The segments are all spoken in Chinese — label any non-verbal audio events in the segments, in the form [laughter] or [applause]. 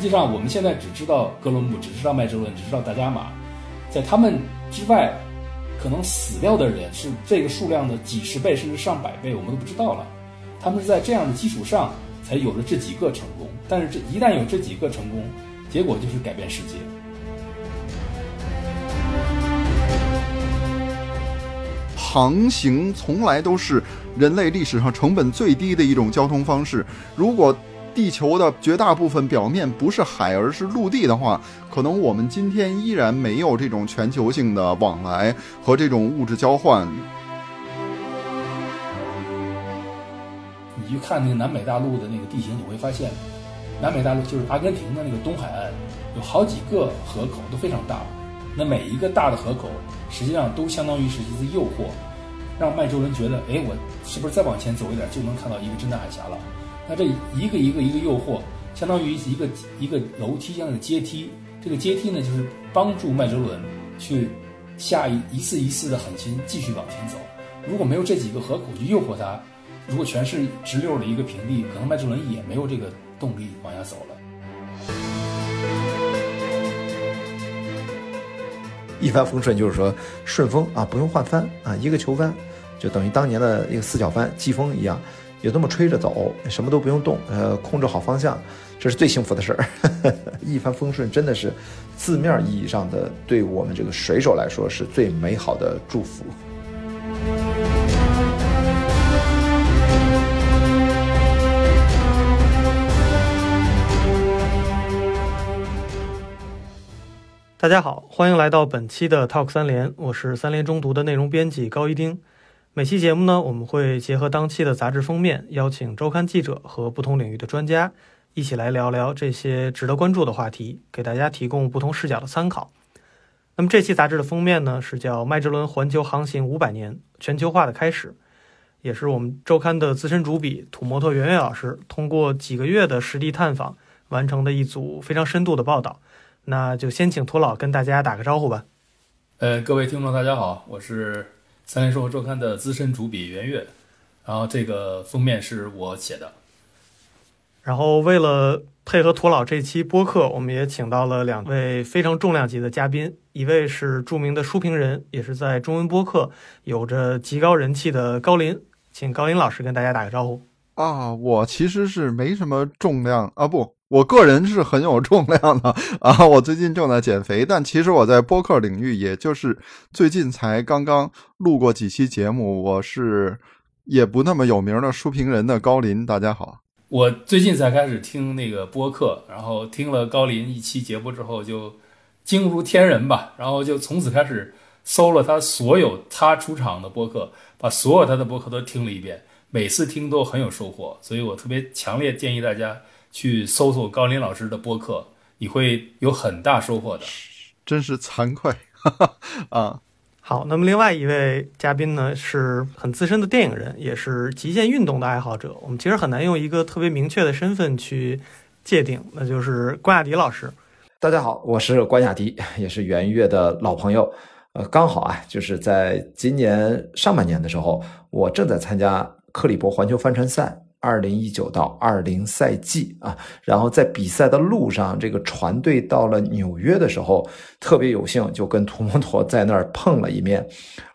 实际上，我们现在只知道哥伦布，只知道麦哲伦，只知道达伽马，在他们之外，可能死掉的人是这个数量的几十倍甚至上百倍，我们都不知道了。他们是在这样的基础上才有了这几个成功，但是这一旦有这几个成功，结果就是改变世界。航行从来都是人类历史上成本最低的一种交通方式。如果地球的绝大部分表面不是海，而是陆地的话，可能我们今天依然没有这种全球性的往来和这种物质交换。你去看那个南美大陆的那个地形，你会发现，南美大陆就是阿根廷的那个东海岸，有好几个河口都非常大。那每一个大的河口，实际上都相当于是一次诱惑，让麦哲伦觉得，哎，我是不是再往前走一点就能看到一个真的海峡了？那这一个一个一个诱惑，相当于一个一个楼梯一样的阶梯。这个阶梯呢，就是帮助麦哲伦去下一一次一次的狠心继续往前走。如果没有这几个何苦去诱惑他，如果全是直溜的一个平地，可能麦哲伦也没有这个动力往下走了。一帆风顺就是说顺风啊，不用换帆啊，一个球帆就等于当年的一个四角帆季风一样，就这么吹着走，什么都不用动，呃，控制好方向，这是最幸福的事儿。[laughs] 一帆风顺真的是字面意义上的对我们这个水手来说是最美好的祝福。大家好，欢迎来到本期的 Talk 三联，我是三联中读的内容编辑高一丁。每期节目呢，我们会结合当期的杂志封面，邀请周刊记者和不同领域的专家，一起来聊聊这些值得关注的话题，给大家提供不同视角的参考。那么这期杂志的封面呢，是叫《麦哲伦环球航行五百年：全球化的开始》，也是我们周刊的资深主笔土摩托圆圆老师通过几个月的实地探访完成的一组非常深度的报道。那就先请涂老跟大家打个招呼吧。呃，各位听众，大家好，我是三联生活周刊的资深主笔袁岳，然后这个封面是我写的。然后为了配合涂老这期播客，我们也请到了两位非常重量级的嘉宾，一位是著名的书评人，也是在中文播客有着极高人气的高林，请高林老师跟大家打个招呼。啊，我其实是没什么重量啊，不。我个人是很有重量的啊！我最近正在减肥，但其实我在播客领域，也就是最近才刚刚录过几期节目。我是也不那么有名的书评人的高林，大家好。我最近才开始听那个播客，然后听了高林一期节目之后，就惊如天人吧。然后就从此开始搜了他所有他出场的播客，把所有他的播客都听了一遍，每次听都很有收获。所以我特别强烈建议大家。去搜索高林老师的播客，你会有很大收获的。真是惭愧 [laughs] 啊！好，那么另外一位嘉宾呢，是很资深的电影人，也是极限运动的爱好者。我们其实很难用一个特别明确的身份去界定，那就是关雅迪老师。大家好，我是关雅迪，也是圆月的老朋友。呃，刚好啊，就是在今年上半年的时候，我正在参加克里伯环球帆船赛。二零一九到二零赛季啊，然后在比赛的路上，这个船队到了纽约的时候，特别有幸就跟土摩托在那儿碰了一面，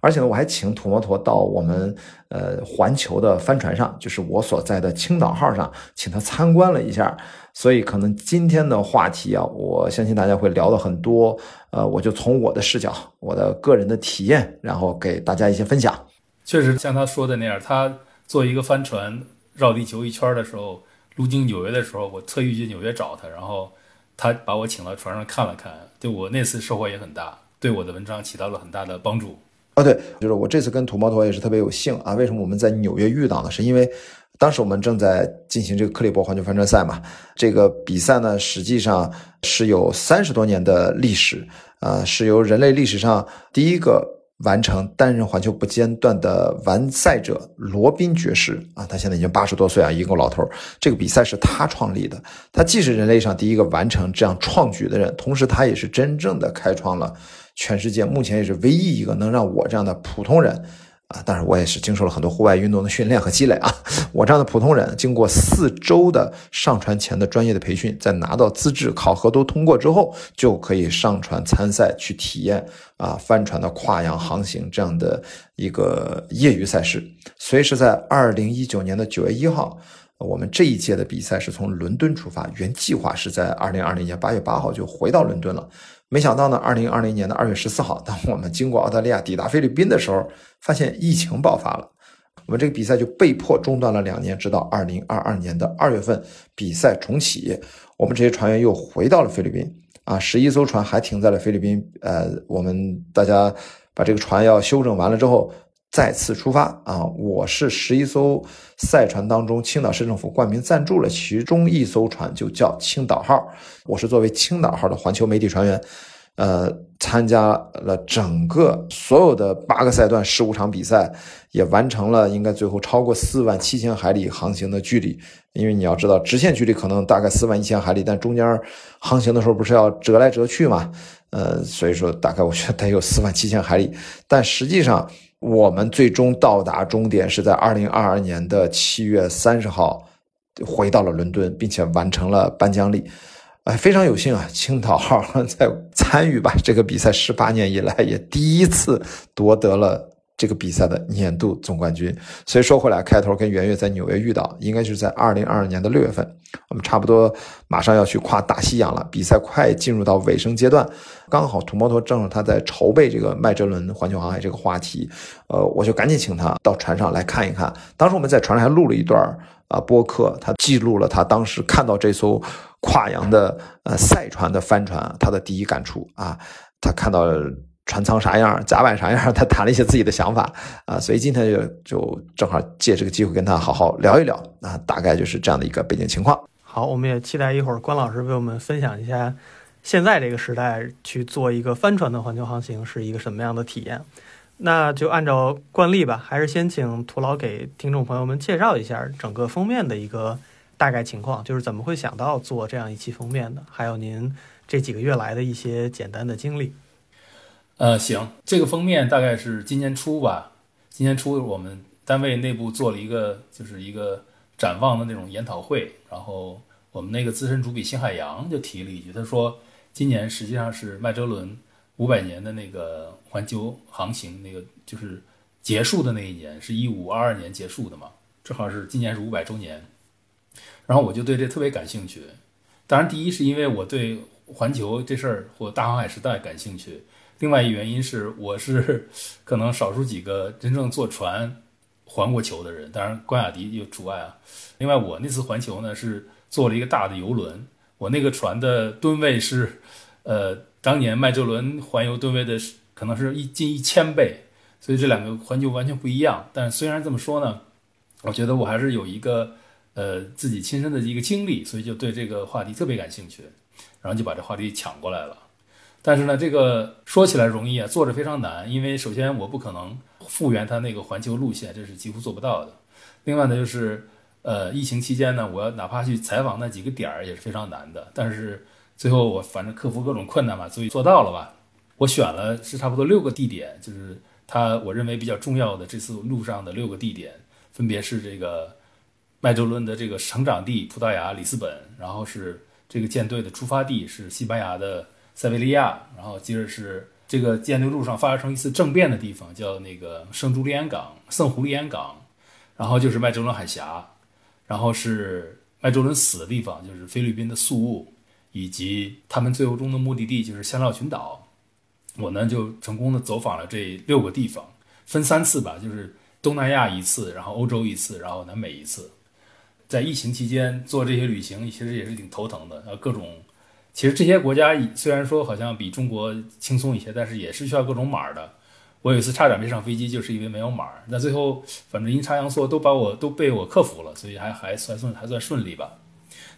而且呢，我还请土摩托到我们呃环球的帆船上，就是我所在的青岛号上，请他参观了一下。所以可能今天的话题啊，我相信大家会聊的很多。呃，我就从我的视角、我的个人的体验，然后给大家一些分享。确实像他说的那样，他做一个帆船。绕地球一圈的时候，路经纽约的时候，我特意去纽约找他，然后他把我请到船上看了看，对我那次收获也很大，对我的文章起到了很大的帮助。啊，对，就是我这次跟土猫头也是特别有幸啊。为什么我们在纽约遇到呢？是因为当时我们正在进行这个克利伯环球帆船赛嘛。这个比赛呢，实际上是有三十多年的历史，呃，是由人类历史上第一个。完成单人环球不间断的完赛者罗宾爵士啊，他现在已经八十多岁啊，一个老头。这个比赛是他创立的，他既是人类上第一个完成这样创举的人，同时他也是真正的开创了全世界目前也是唯一一个能让我这样的普通人啊，当然我也是经受了很多户外运动的训练和积累啊。我这样的普通人，经过四周的上船前的专业的培训，在拿到资质考核都通过之后，就可以上船参赛去体验啊帆船的跨洋航行这样的一个业余赛事。所以是在二零一九年的九月一号，我们这一届的比赛是从伦敦出发，原计划是在二零二零年八月八号就回到伦敦了。没想到呢，二零二零年的二月十四号，当我们经过澳大利亚抵达菲律宾的时候，发现疫情爆发了，我们这个比赛就被迫中断了两年，直到二零二二年的二月份比赛重启，我们这些船员又回到了菲律宾。啊，十一艘船还停在了菲律宾，呃，我们大家把这个船要修整完了之后。再次出发啊！我是十一艘赛船当中，青岛市政府冠名赞助了其中一艘船，就叫青岛号。我是作为青岛号的环球媒体船员，呃，参加了整个所有的八个赛段十五场比赛，也完成了应该最后超过四万七千海里航行的距离。因为你要知道，直线距离可能大概四万一千海里，但中间航行的时候不是要折来折去嘛？呃，所以说大概我觉得得有四万七千海里，但实际上。我们最终到达终点是在二零二二年的七月三十号，回到了伦敦，并且完成了颁奖礼。哎，非常有幸啊，青岛号在参与吧这个比赛十八年以来，也第一次夺得了。这个比赛的年度总冠军，所以说回来，开头跟圆月在纽约遇到，应该是在二零二二年的六月份，我们差不多马上要去跨大西洋了，比赛快进入到尾声阶段，刚好土摩托正好他在筹备这个麦哲伦环球航海这个话题，呃，我就赶紧请他到船上来看一看。当时我们在船上还录了一段啊播客，他记录了他当时看到这艘跨洋的呃赛船的帆船，他的第一感触啊，他看到。船舱啥样，甲板啥样，[laughs] 他谈了一些自己的想法啊，所以今天就就正好借这个机会跟他好好聊一聊啊，大概就是这样的一个背景情况。好，我们也期待一会儿关老师为我们分享一下现在这个时代去做一个帆船的环球航行是一个什么样的体验。那就按照惯例吧，还是先请涂老给听众朋友们介绍一下整个封面的一个大概情况，就是怎么会想到做这样一期封面的，还有您这几个月来的一些简单的经历。呃，行，这个封面大概是今年初吧。今年初我们单位内部做了一个，就是一个展望的那种研讨会。然后我们那个资深主笔辛海洋就提了一句，他说：“今年实际上是麦哲伦五百年的那个环球航行那个就是结束的那一年，是一五二二年结束的嘛，正好是今年是五百周年。”然后我就对这特别感兴趣。当然，第一是因为我对环球这事儿或大航海时代感兴趣。另外一原因是，我是 [laughs] 可能少数几个真正坐船环过球的人，当然关雅迪有除外啊。另外，我那次环球呢是坐了一个大的游轮，我那个船的吨位是，呃，当年麦哲伦环游吨位的可能是一近一千倍，所以这两个环球完全不一样。但虽然这么说呢，我觉得我还是有一个呃自己亲身的一个经历，所以就对这个话题特别感兴趣，然后就把这话题抢过来了。但是呢，这个说起来容易啊，做着非常难。因为首先我不可能复原它那个环球路线，这是几乎做不到的。另外呢，就是呃，疫情期间呢，我要哪怕去采访那几个点儿也是非常难的。但是最后我反正克服各种困难吧，所以做到了吧。我选了是差不多六个地点，就是它我认为比较重要的这次路上的六个地点，分别是这个麦哲伦的这个成长地葡萄牙里斯本，然后是这个舰队的出发地是西班牙的。塞维利亚，然后接着是这个舰队路上发生一次政变的地方，叫那个圣朱利安港、圣胡利安港，然后就是麦哲伦海峡，然后是麦哲伦死的地方，就是菲律宾的宿务，以及他们最后中的目的地就是香料群岛。我呢就成功的走访了这六个地方，分三次吧，就是东南亚一次，然后欧洲一次，然后南美一次。在疫情期间做这些旅行，其实也是挺头疼的，呃，各种。其实这些国家虽然说好像比中国轻松一些，但是也是需要各种码的。我有一次差点没上飞机，就是因为没有码。那最后反正阴差阳错都把我都被我克服了，所以还还算算还算顺利吧。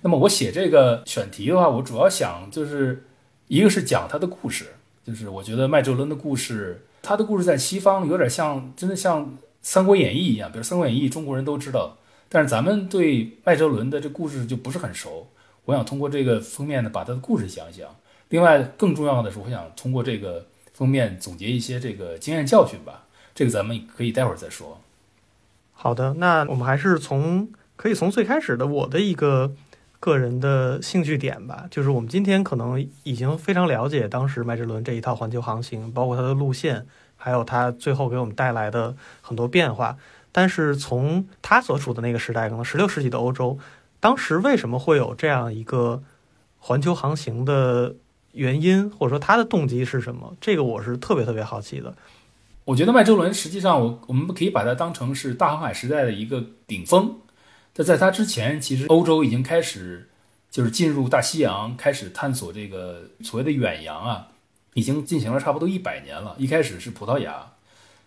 那么我写这个选题的话，我主要想就是一个是讲他的故事，就是我觉得麦哲伦的故事，他的故事在西方有点像真的像《三国演义》一样，比如《三国演义》，中国人都知道，但是咱们对麦哲伦的这故事就不是很熟。我想通过这个封面呢，把他的故事讲一讲。另外，更重要的是，我想通过这个封面总结一些这个经验教训吧。这个咱们可以待会儿再说。好的，那我们还是从可以从最开始的我的一个个人的兴趣点吧，就是我们今天可能已经非常了解当时麦哲伦这一套环球航行，包括它的路线，还有它最后给我们带来的很多变化。但是从他所处的那个时代，可能十六世纪的欧洲，当时为什么会有这样一个环球航行的原因，或者说他的动机是什么？这个我是特别特别好奇的。我觉得麦哲伦实际上，我我们可以把它当成是大航海时代的一个顶峰。但在它之前，其实欧洲已经开始就是进入大西洋，开始探索这个所谓的远洋啊，已经进行了差不多一百年了。一开始是葡萄牙，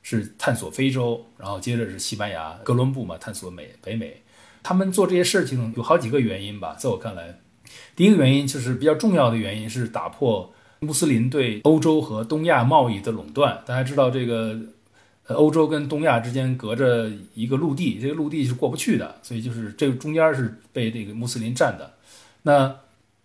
是探索非洲，然后接着是西班牙哥伦布嘛，探索美北美。他们做这些事情有好几个原因吧，在我看来，第一个原因就是比较重要的原因是打破。穆斯林对欧洲和东亚贸易的垄断，大家知道这个，欧洲跟东亚之间隔着一个陆地，这个陆地是过不去的，所以就是这个中间是被这个穆斯林占的。那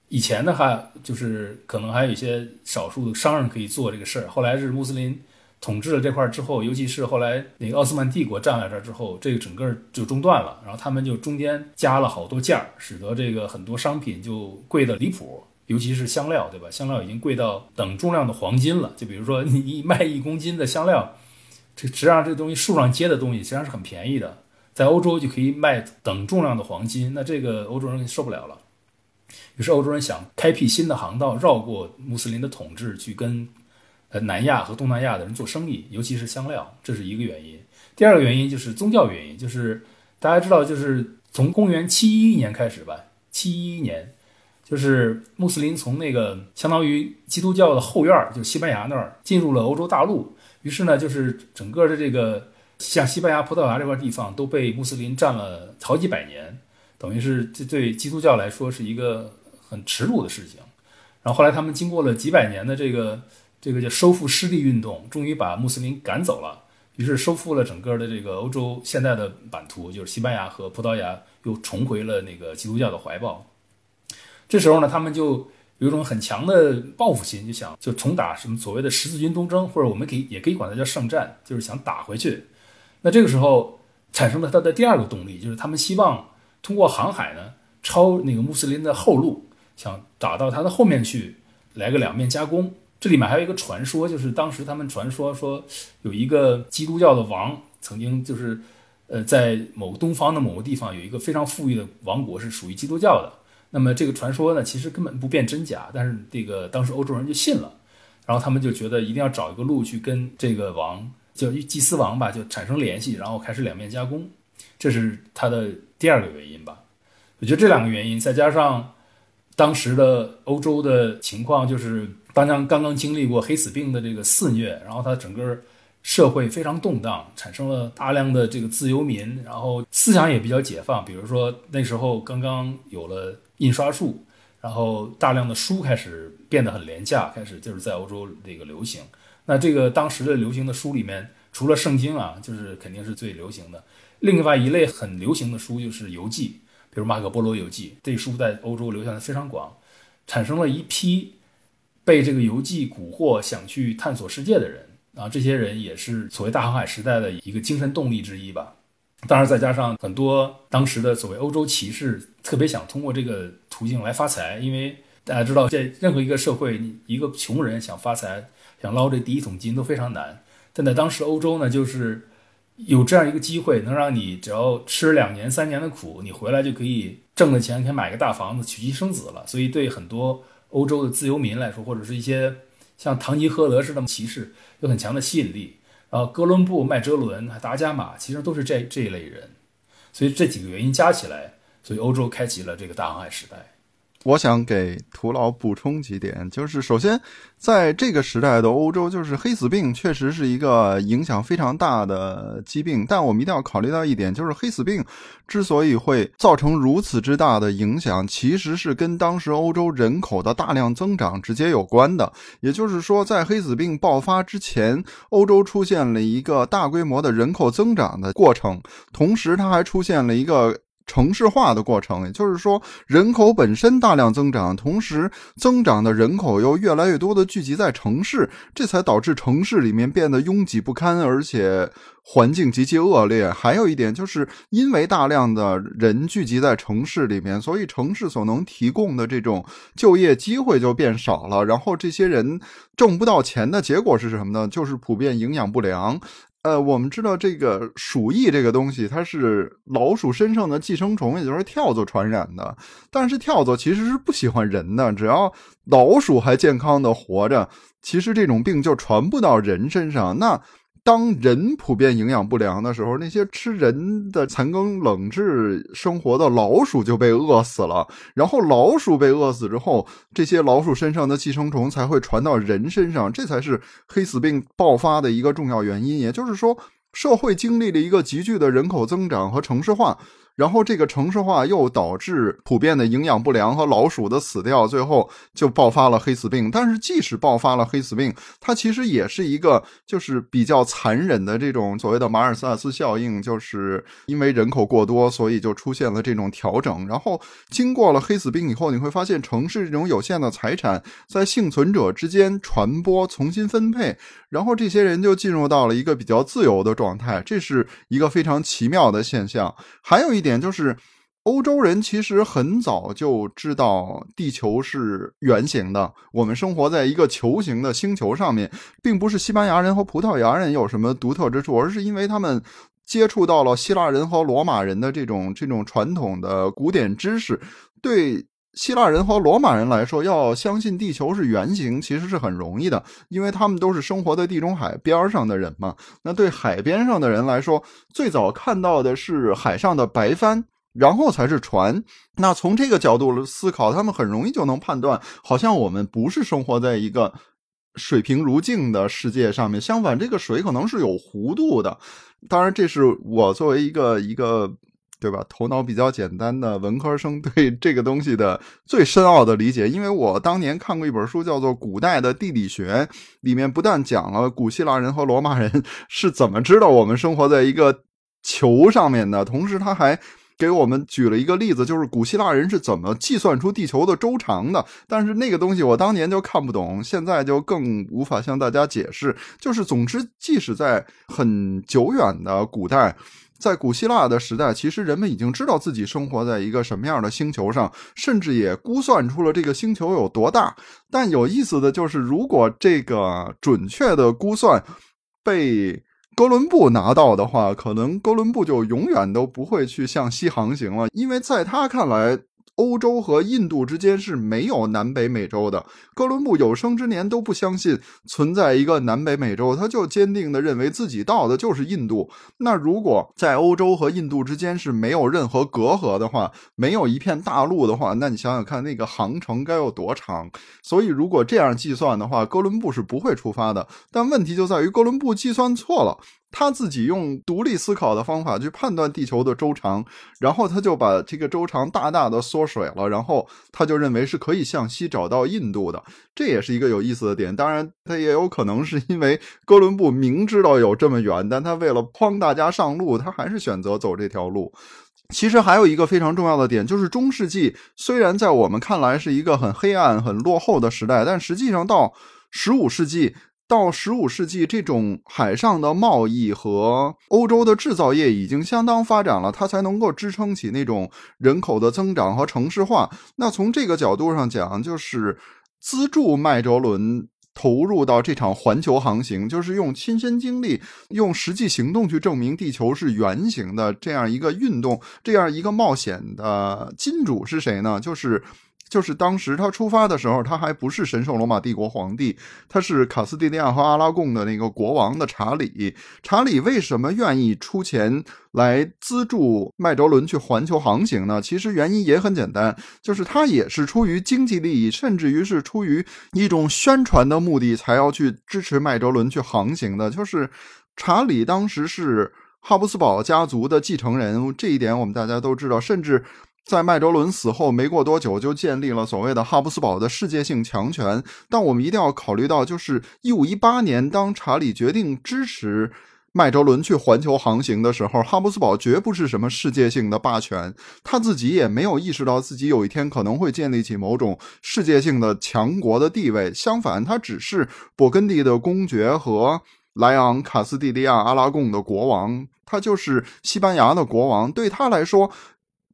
以前的话，就是可能还有一些少数的商人可以做这个事儿。后来是穆斯林统治了这块之后，尤其是后来那个奥斯曼帝国占了这儿之后，这个整个就中断了。然后他们就中间加了好多件儿，使得这个很多商品就贵的离谱。尤其是香料，对吧？香料已经贵到等重量的黄金了。就比如说，你卖一公斤的香料，这实际上这东西树上结的东西实际上是很便宜的，在欧洲就可以卖等重量的黄金。那这个欧洲人受不了了，于是欧洲人想开辟新的航道，绕过穆斯林的统治，去跟南亚和东南亚的人做生意，尤其是香料，这是一个原因。第二个原因就是宗教原因，就是大家知道，就是从公元七一年开始吧，七一年。就是穆斯林从那个相当于基督教的后院儿，就西班牙那儿进入了欧洲大陆。于是呢，就是整个的这个像西班牙、葡萄牙这块地方都被穆斯林占了好几百年，等于是这对基督教来说是一个很耻辱的事情。然后后来他们经过了几百年的这个这个叫收复失地运动，终于把穆斯林赶走了。于是收复了整个的这个欧洲现在的版图，就是西班牙和葡萄牙又重回了那个基督教的怀抱。这时候呢，他们就有一种很强的报复心，就想就重打什么所谓的十字军东征，或者我们可以也可以管它叫圣战，就是想打回去。那这个时候产生了他的第二个动力，就是他们希望通过航海呢，抄那个穆斯林的后路，想打到他的后面去，来个两面夹攻。这里面还有一个传说，就是当时他们传说说有一个基督教的王，曾经就是呃在某东方的某个地方有一个非常富裕的王国，是属于基督教的。那么这个传说呢，其实根本不辨真假，但是这个当时欧洲人就信了，然后他们就觉得一定要找一个路去跟这个王叫祭司王吧，就产生联系，然后开始两面夹攻，这是他的第二个原因吧。我觉得这两个原因，再加上当时的欧洲的情况，就是刚刚刚刚经历过黑死病的这个肆虐，然后他整个。社会非常动荡，产生了大量的这个自由民，然后思想也比较解放。比如说那时候刚刚有了印刷术，然后大量的书开始变得很廉价，开始就是在欧洲这个流行。那这个当时的流行的书里面，除了圣经啊，就是肯定是最流行的。另外一类很流行的书就是游记，比如马可波罗游记，这书在欧洲流传的非常广，产生了一批被这个游记蛊惑想去探索世界的人。啊，这些人也是所谓大航海时代的一个精神动力之一吧。当然，再加上很多当时的所谓欧洲骑士，特别想通过这个途径来发财。因为大家知道，在任何一个社会，一个穷人想发财、想捞这第一桶金都非常难。但在当时欧洲呢，就是有这样一个机会，能让你只要吃两年、三年的苦，你回来就可以挣的钱，可以买个大房子、娶妻生子了。所以，对很多欧洲的自由民来说，或者是一些像唐吉诃德似的骑士。有很强的吸引力，然后哥伦布、麦哲伦、达伽马其实都是这这一类人，所以这几个原因加起来，所以欧洲开启了这个大航海时代。我想给图老补充几点，就是首先，在这个时代的欧洲，就是黑死病确实是一个影响非常大的疾病。但我们一定要考虑到一点，就是黑死病之所以会造成如此之大的影响，其实是跟当时欧洲人口的大量增长直接有关的。也就是说，在黑死病爆发之前，欧洲出现了一个大规模的人口增长的过程，同时它还出现了一个。城市化的过程，也就是说，人口本身大量增长，同时增长的人口又越来越多的聚集在城市，这才导致城市里面变得拥挤不堪，而且环境极其恶劣。还有一点，就是因为大量的人聚集在城市里面，所以城市所能提供的这种就业机会就变少了。然后这些人挣不到钱的结果是什么呢？就是普遍营养不良。呃，我们知道这个鼠疫这个东西，它是老鼠身上的寄生虫，也就是跳蚤传染的。但是跳蚤其实是不喜欢人的，只要老鼠还健康的活着，其实这种病就传不到人身上。那当人普遍营养不良的时候，那些吃人的残羹冷炙生活的老鼠就被饿死了。然后老鼠被饿死之后，这些老鼠身上的寄生虫才会传到人身上，这才是黑死病爆发的一个重要原因。也就是说，社会经历了一个急剧的人口增长和城市化。然后这个城市化又导致普遍的营养不良和老鼠的死掉，最后就爆发了黑死病。但是即使爆发了黑死病，它其实也是一个就是比较残忍的这种所谓的马尔萨斯效应，就是因为人口过多，所以就出现了这种调整。然后经过了黑死病以后，你会发现城市这种有限的财产在幸存者之间传播、重新分配，然后这些人就进入到了一个比较自由的状态，这是一个非常奇妙的现象。还有一。点就是，欧洲人其实很早就知道地球是圆形的，我们生活在一个球形的星球上面，并不是西班牙人和葡萄牙人有什么独特之处，而是因为他们接触到了希腊人和罗马人的这种这种传统的古典知识。对希腊人和罗马人来说，要相信地球是圆形，其实是很容易的，因为他们都是生活在地中海边上的人嘛。那对海边上的人来说，最早看到的是海上的白帆，然后才是船。那从这个角度思考，他们很容易就能判断，好像我们不是生活在一个水平如镜的世界上面。相反，这个水可能是有弧度的。当然，这是我作为一个一个。对吧？头脑比较简单的文科生对 [laughs] 这个东西的最深奥的理解，因为我当年看过一本书，叫做《古代的地理学》，里面不但讲了古希腊人和罗马人 [laughs] 是怎么知道我们生活在一个球上面的，同时他还给我们举了一个例子，就是古希腊人是怎么计算出地球的周长的。但是那个东西我当年就看不懂，现在就更无法向大家解释。就是总之，即使在很久远的古代。在古希腊的时代，其实人们已经知道自己生活在一个什么样的星球上，甚至也估算出了这个星球有多大。但有意思的就是，如果这个准确的估算被哥伦布拿到的话，可能哥伦布就永远都不会去向西航行了，因为在他看来。欧洲和印度之间是没有南北美洲的。哥伦布有生之年都不相信存在一个南北美洲，他就坚定的认为自己到的就是印度。那如果在欧洲和印度之间是没有任何隔阂的话，没有一片大陆的话，那你想想看，那个航程该有多长？所以如果这样计算的话，哥伦布是不会出发的。但问题就在于哥伦布计算错了。他自己用独立思考的方法去判断地球的周长，然后他就把这个周长大大的缩水了，然后他就认为是可以向西找到印度的，这也是一个有意思的点。当然，他也有可能是因为哥伦布明知道有这么远，但他为了诓大家上路，他还是选择走这条路。其实还有一个非常重要的点，就是中世纪虽然在我们看来是一个很黑暗、很落后的时代，但实际上到十五世纪。到十五世纪，这种海上的贸易和欧洲的制造业已经相当发展了，它才能够支撑起那种人口的增长和城市化。那从这个角度上讲，就是资助麦哲伦投入到这场环球航行，就是用亲身经历、用实际行动去证明地球是圆形的这样一个运动，这样一个冒险的金主是谁呢？就是。就是当时他出发的时候，他还不是神圣罗马帝国皇帝，他是卡斯蒂利亚和阿拉贡的那个国王的查理。查理为什么愿意出钱来资助麦哲伦去环球航行呢？其实原因也很简单，就是他也是出于经济利益，甚至于是出于一种宣传的目的，才要去支持麦哲伦去航行的。就是查理当时是哈布斯堡家族的继承人，这一点我们大家都知道，甚至。在麦哲伦死后没过多久，就建立了所谓的哈布斯堡的世界性强权。但我们一定要考虑到，就是一五一八年，当查理决定支持麦哲伦去环球航行的时候，哈布斯堡绝不是什么世界性的霸权，他自己也没有意识到自己有一天可能会建立起某种世界性的强国的地位。相反，他只是勃艮第的公爵和莱昂、卡斯蒂利亚、阿拉贡的国王，他就是西班牙的国王。对他来说，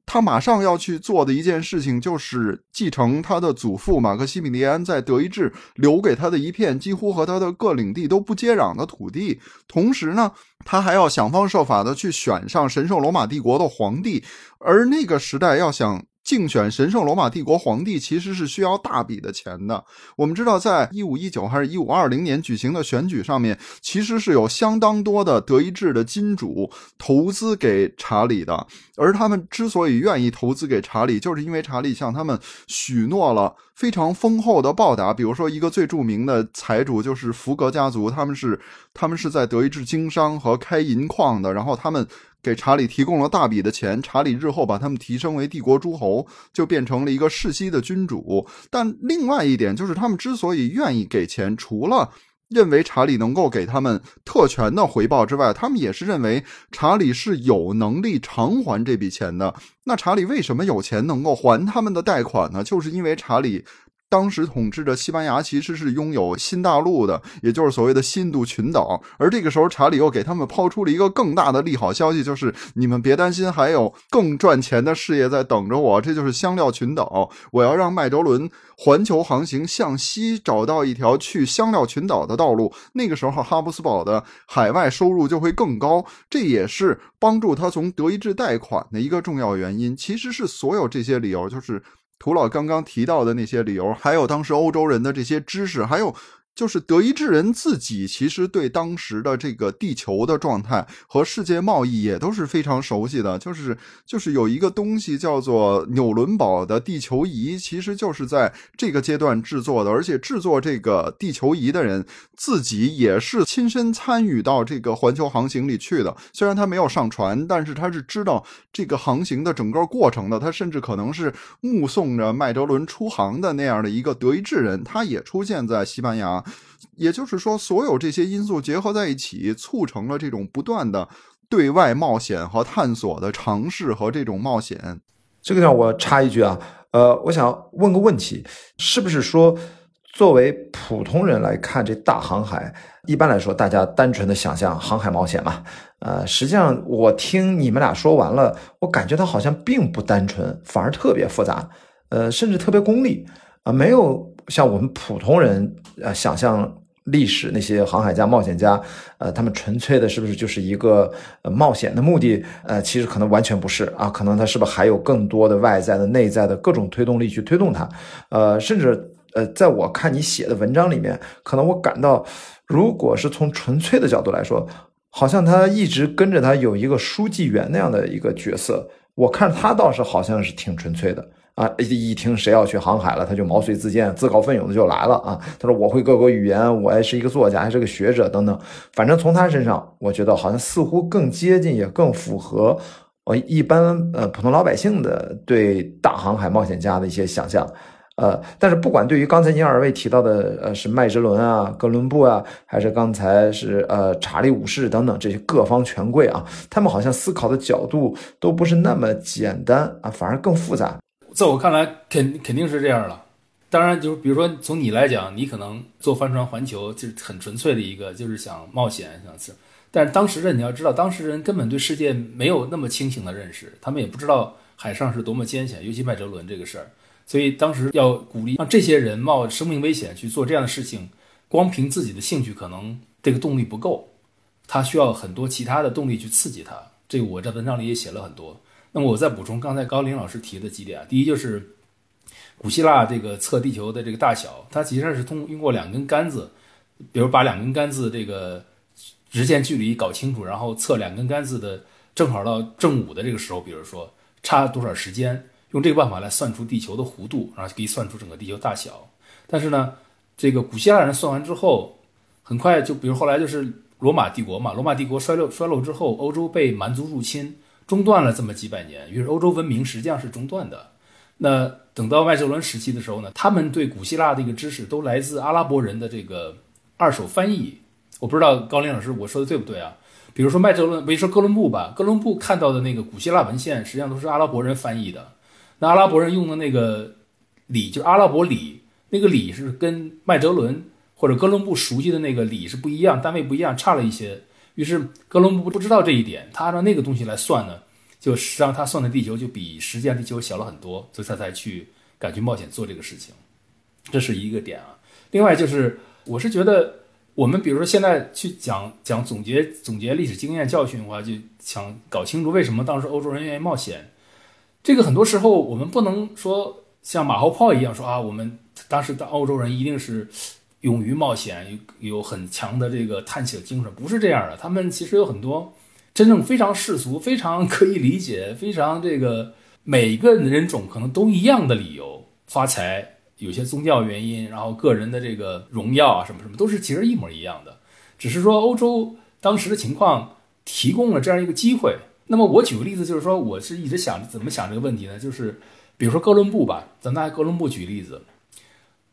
他马上要去做的一件事情，就是继承他的祖父马克西米利安在德意志留给他的一片几乎和他的各领地都不接壤的土地。同时呢，他还要想方设法的去选上神圣罗马帝国的皇帝。而那个时代要想。竞选神圣罗马帝国皇帝其实是需要大笔的钱的。我们知道，在一五一九还是一五二零年举行的选举上面，其实是有相当多的德意志的金主投资给查理的。而他们之所以愿意投资给查理，就是因为查理向他们许诺了非常丰厚的报答。比如说，一个最著名的财主就是福格家族，他们是他们是在德意志经商和开银矿的，然后他们。给查理提供了大笔的钱，查理日后把他们提升为帝国诸侯，就变成了一个世袭的君主。但另外一点就是，他们之所以愿意给钱，除了认为查理能够给他们特权的回报之外，他们也是认为查理是有能力偿还这笔钱的。那查理为什么有钱能够还他们的贷款呢？就是因为查理。当时统治着西班牙其实是拥有新大陆的，也就是所谓的新度群岛。而这个时候，查理又给他们抛出了一个更大的利好消息，就是你们别担心，还有更赚钱的事业在等着我。这就是香料群岛，我要让麦哲伦环球航行，向西找到一条去香料群岛的道路。那个时候，哈布斯堡的海外收入就会更高，这也是帮助他从德意志贷款的一个重要原因。其实是所有这些理由，就是。涂老刚刚提到的那些理由，还有当时欧洲人的这些知识，还有。就是德意志人自己，其实对当时的这个地球的状态和世界贸易也都是非常熟悉的。就是就是有一个东西叫做纽伦堡的地球仪，其实就是在这个阶段制作的。而且制作这个地球仪的人自己也是亲身参与到这个环球航行里去的。虽然他没有上船，但是他是知道这个航行的整个过程的。他甚至可能是目送着麦哲伦出航的那样的一个德意志人，他也出现在西班牙。也就是说，所有这些因素结合在一起，促成了这种不断的对外冒险和探索的尝试和这种冒险。这个地方我插一句啊，呃，我想问个问题，是不是说，作为普通人来看这大航海，一般来说大家单纯的想象航海冒险嘛？呃，实际上我听你们俩说完了，我感觉它好像并不单纯，反而特别复杂，呃，甚至特别功利啊，没有。像我们普通人呃想象历史那些航海家冒险家，呃，他们纯粹的是不是就是一个冒险的目的？呃，其实可能完全不是啊，可能他是不是还有更多的外在的、内在的各种推动力去推动他？呃，甚至呃，在我看你写的文章里面，可能我感到，如果是从纯粹的角度来说，好像他一直跟着他有一个书记员那样的一个角色，我看他倒是好像是挺纯粹的。啊，一听谁要去航海了，他就毛遂自荐、自告奋勇的就来了啊！他说：“我会各国语言，我还是一个作家，还是个学者等等。反正从他身上，我觉得好像似乎更接近，也更符合我一般呃普通老百姓的对大航海冒险家的一些想象。呃，但是不管对于刚才您二位提到的呃是麦哲伦啊、哥伦布啊，还是刚才是呃查理五世等等这些各方权贵啊，他们好像思考的角度都不是那么简单啊，反而更复杂。”在我看来，肯肯定是这样了。当然，就是比如说从你来讲，你可能坐帆船环球就是很纯粹的一个，就是想冒险，想是。但是当时人你要知道，当时人根本对世界没有那么清醒的认识，他们也不知道海上是多么艰险，尤其麦哲伦这个事儿。所以当时要鼓励让这些人冒生命危险去做这样的事情，光凭自己的兴趣可能这个动力不够，他需要很多其他的动力去刺激他。这个我在文章里也写了很多。那么我再补充刚才高林老师提的几点啊，第一就是古希腊这个测地球的这个大小，它实际上是通通过两根杆子，比如把两根杆子这个直线距离搞清楚，然后测两根杆子的正好到正午的这个时候，比如说差多少时间，用这个办法来算出地球的弧度，然后可以算出整个地球大小。但是呢，这个古希腊人算完之后，很快就比如后来就是罗马帝国嘛，罗马帝国衰落衰落之后，欧洲被蛮族入侵。中断了这么几百年，于是欧洲文明实际上是中断的。那等到麦哲伦时期的时候呢，他们对古希腊的一个知识都来自阿拉伯人的这个二手翻译。我不知道高林老师我说的对不对啊？比如说麦哲伦，比如说哥伦布吧，哥伦布看到的那个古希腊文献，实际上都是阿拉伯人翻译的。那阿拉伯人用的那个礼，就是阿拉伯礼，那个礼是跟麦哲伦或者哥伦布熟悉的那个礼是不一样，单位不一样，差了一些。于是哥伦布不知道这一点，他按照那个东西来算呢，就实际上他算的地球就比实际上地球小了很多，所以他才去敢去冒险做这个事情。这是一个点啊。另外就是，我是觉得我们比如说现在去讲讲总结总结历史经验教训的话，就想搞清楚为什么当时欧洲人愿意冒险。这个很多时候我们不能说像马后炮一样说啊，我们当时的欧洲人一定是勇于冒险，有有很强的这个探险精神，不是这样的。他们其实有很多真正非常世俗、非常可以理解、非常这个每个人种可能都一样的理由，发财。有些宗教原因，然后个人的这个荣耀啊，什么什么都是其实一模一样的，只是说欧洲当时的情况提供了这样一个机会。那么我举个例子，就是说我是一直想怎么想这个问题呢？就是比如说哥伦布吧，咱拿哥伦布举例子，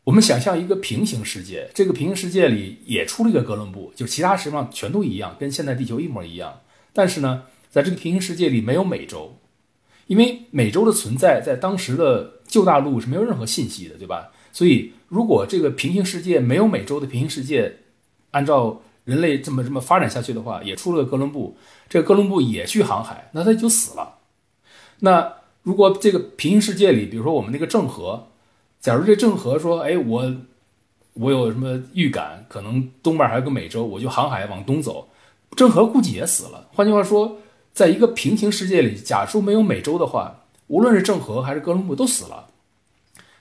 我们想象一个平行世界，这个平行世界里也出了一个哥伦布，就其他实际上全都一样，跟现在地球一模一样。但是呢，在这个平行世界里没有美洲，因为美洲的存在在当时的。旧大陆是没有任何信息的，对吧？所以，如果这个平行世界没有美洲的平行世界，按照人类这么这么发展下去的话，也出了个哥伦布，这个哥伦布也去航海，那他就死了。那如果这个平行世界里，比如说我们那个郑和，假如这郑和说：“哎，我我有什么预感，可能东边还有个美洲，我就航海往东走。”郑和估计也死了。换句话说，在一个平行世界里，假如没有美洲的话。无论是郑和还是哥伦布都死了，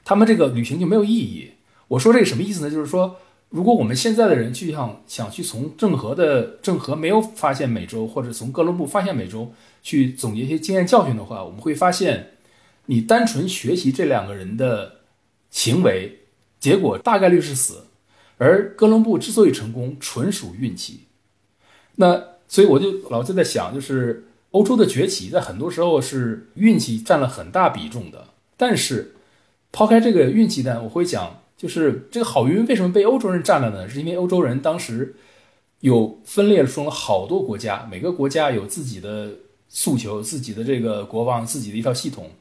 他们这个旅行就没有意义。我说这个什么意思呢？就是说，如果我们现在的人去想想去从郑和的郑和没有发现美洲，或者从哥伦布发现美洲去总结一些经验教训的话，我们会发现，你单纯学习这两个人的行为，结果大概率是死。而哥伦布之所以成功，纯属运气。那所以我就老就在想，就是。欧洲的崛起在很多时候是运气占了很大比重的，但是抛开这个运气呢，我会讲，就是这个好运为什么被欧洲人占了呢？是因为欧洲人当时有分裂出了好多国家，每个国家有自己的诉求、自己的这个国王、自己的一套系统，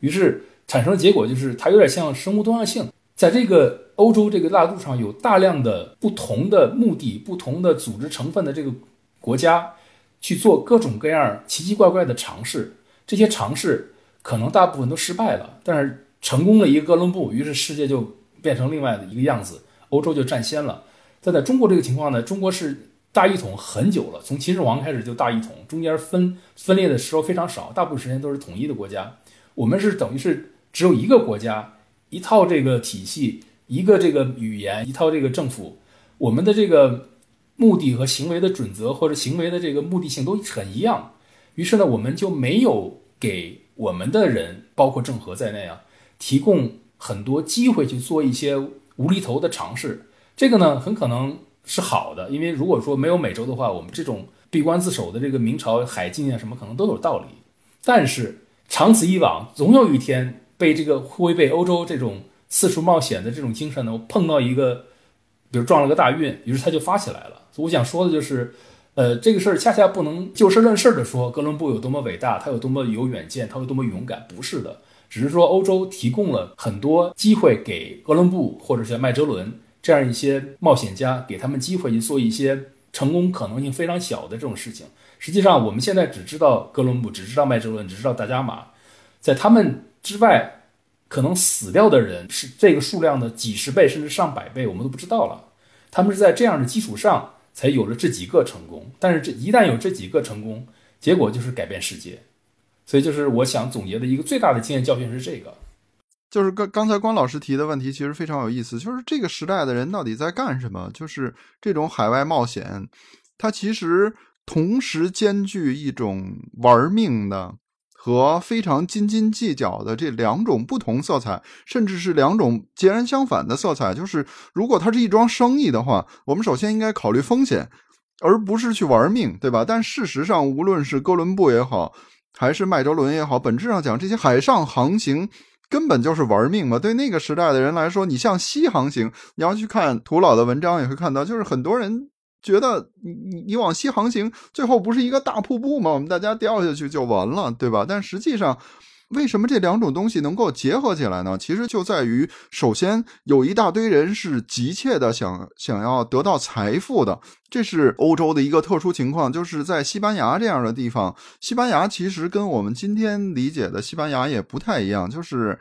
于是产生的结果就是它有点像生物多样性，在这个欧洲这个大陆上有大量的不同的目的、不同的组织成分的这个国家。去做各种各样奇奇怪怪的尝试，这些尝试可能大部分都失败了，但是成功了一个哥伦布，于是世界就变成另外的一个样子，欧洲就占先了。但在中国这个情况呢，中国是大一统很久了，从秦始皇开始就大一统，中间分分裂的时候非常少，大部分时间都是统一的国家。我们是等于是只有一个国家，一套这个体系，一个这个语言，一套这个政府，我们的这个。目的和行为的准则，或者行为的这个目的性都很一样，于是呢，我们就没有给我们的人，包括郑和在内啊，提供很多机会去做一些无厘头的尝试。这个呢，很可能是好的，因为如果说没有美洲的话，我们这种闭关自守的这个明朝海禁啊什么，可能都有道理。但是长此以往，总有一天被这个会被欧洲这种四处冒险的这种精神呢，碰到一个，比如撞了个大运，于是他就发起来了。所以我想说的就是，呃，这个事儿恰恰不能就事论事的说哥伦布有多么伟大，他有多么有远见，他有多么勇敢，不是的，只是说欧洲提供了很多机会给哥伦布或者是麦哲伦这样一些冒险家，给他们机会去做一些成功可能性非常小的这种事情。实际上，我们现在只知道哥伦布，只知道麦哲伦，只知道达伽马，在他们之外，可能死掉的人是这个数量的几十倍甚至上百倍，我们都不知道了。他们是在这样的基础上。才有了这几个成功，但是这一旦有这几个成功，结果就是改变世界。所以，就是我想总结的一个最大的经验教训是这个，就是刚刚才关老师提的问题，其实非常有意思。就是这个时代的人到底在干什么？就是这种海外冒险，它其实同时兼具一种玩命的。和非常斤斤计较的这两种不同色彩，甚至是两种截然相反的色彩。就是如果它是一桩生意的话，我们首先应该考虑风险，而不是去玩命，对吧？但事实上，无论是哥伦布也好，还是麦哲伦也好，本质上讲，这些海上航行根本就是玩命嘛。对那个时代的人来说，你像西航行，你要去看古老的文章，也会看到，就是很多人。觉得你你你往西航行，最后不是一个大瀑布吗？我们大家掉下去就完了，对吧？但实际上。为什么这两种东西能够结合起来呢？其实就在于，首先有一大堆人是急切的想想要得到财富的，这是欧洲的一个特殊情况。就是在西班牙这样的地方，西班牙其实跟我们今天理解的西班牙也不太一样，就是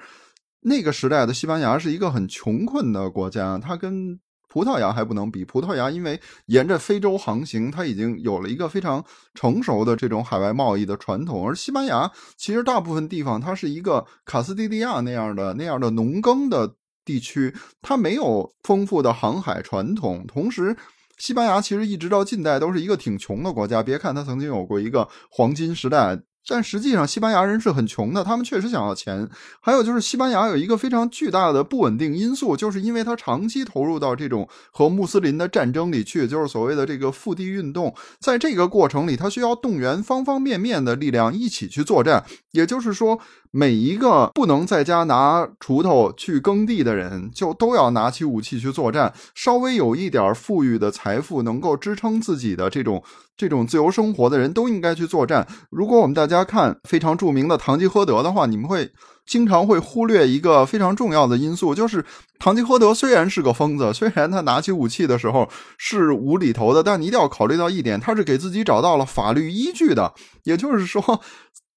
那个时代的西班牙是一个很穷困的国家，它跟。葡萄牙还不能比，葡萄牙因为沿着非洲航行，它已经有了一个非常成熟的这种海外贸易的传统。而西班牙其实大部分地方它是一个卡斯蒂利亚那样的那样的农耕的地区，它没有丰富的航海传统。同时，西班牙其实一直到近代都是一个挺穷的国家。别看它曾经有过一个黄金时代。但实际上，西班牙人是很穷的，他们确实想要钱。还有就是，西班牙有一个非常巨大的不稳定因素，就是因为他长期投入到这种和穆斯林的战争里去，就是所谓的这个腹地运动。在这个过程里，他需要动员方方面面的力量一起去作战。也就是说。每一个不能在家拿锄头去耕地的人，就都要拿起武器去作战。稍微有一点富裕的财富，能够支撑自己的这种这种自由生活的人，都应该去作战。如果我们大家看非常著名的《堂吉诃德》的话，你们会经常会忽略一个非常重要的因素，就是堂吉诃德虽然是个疯子，虽然他拿起武器的时候是无厘头的，但你一定要考虑到一点，他是给自己找到了法律依据的。也就是说。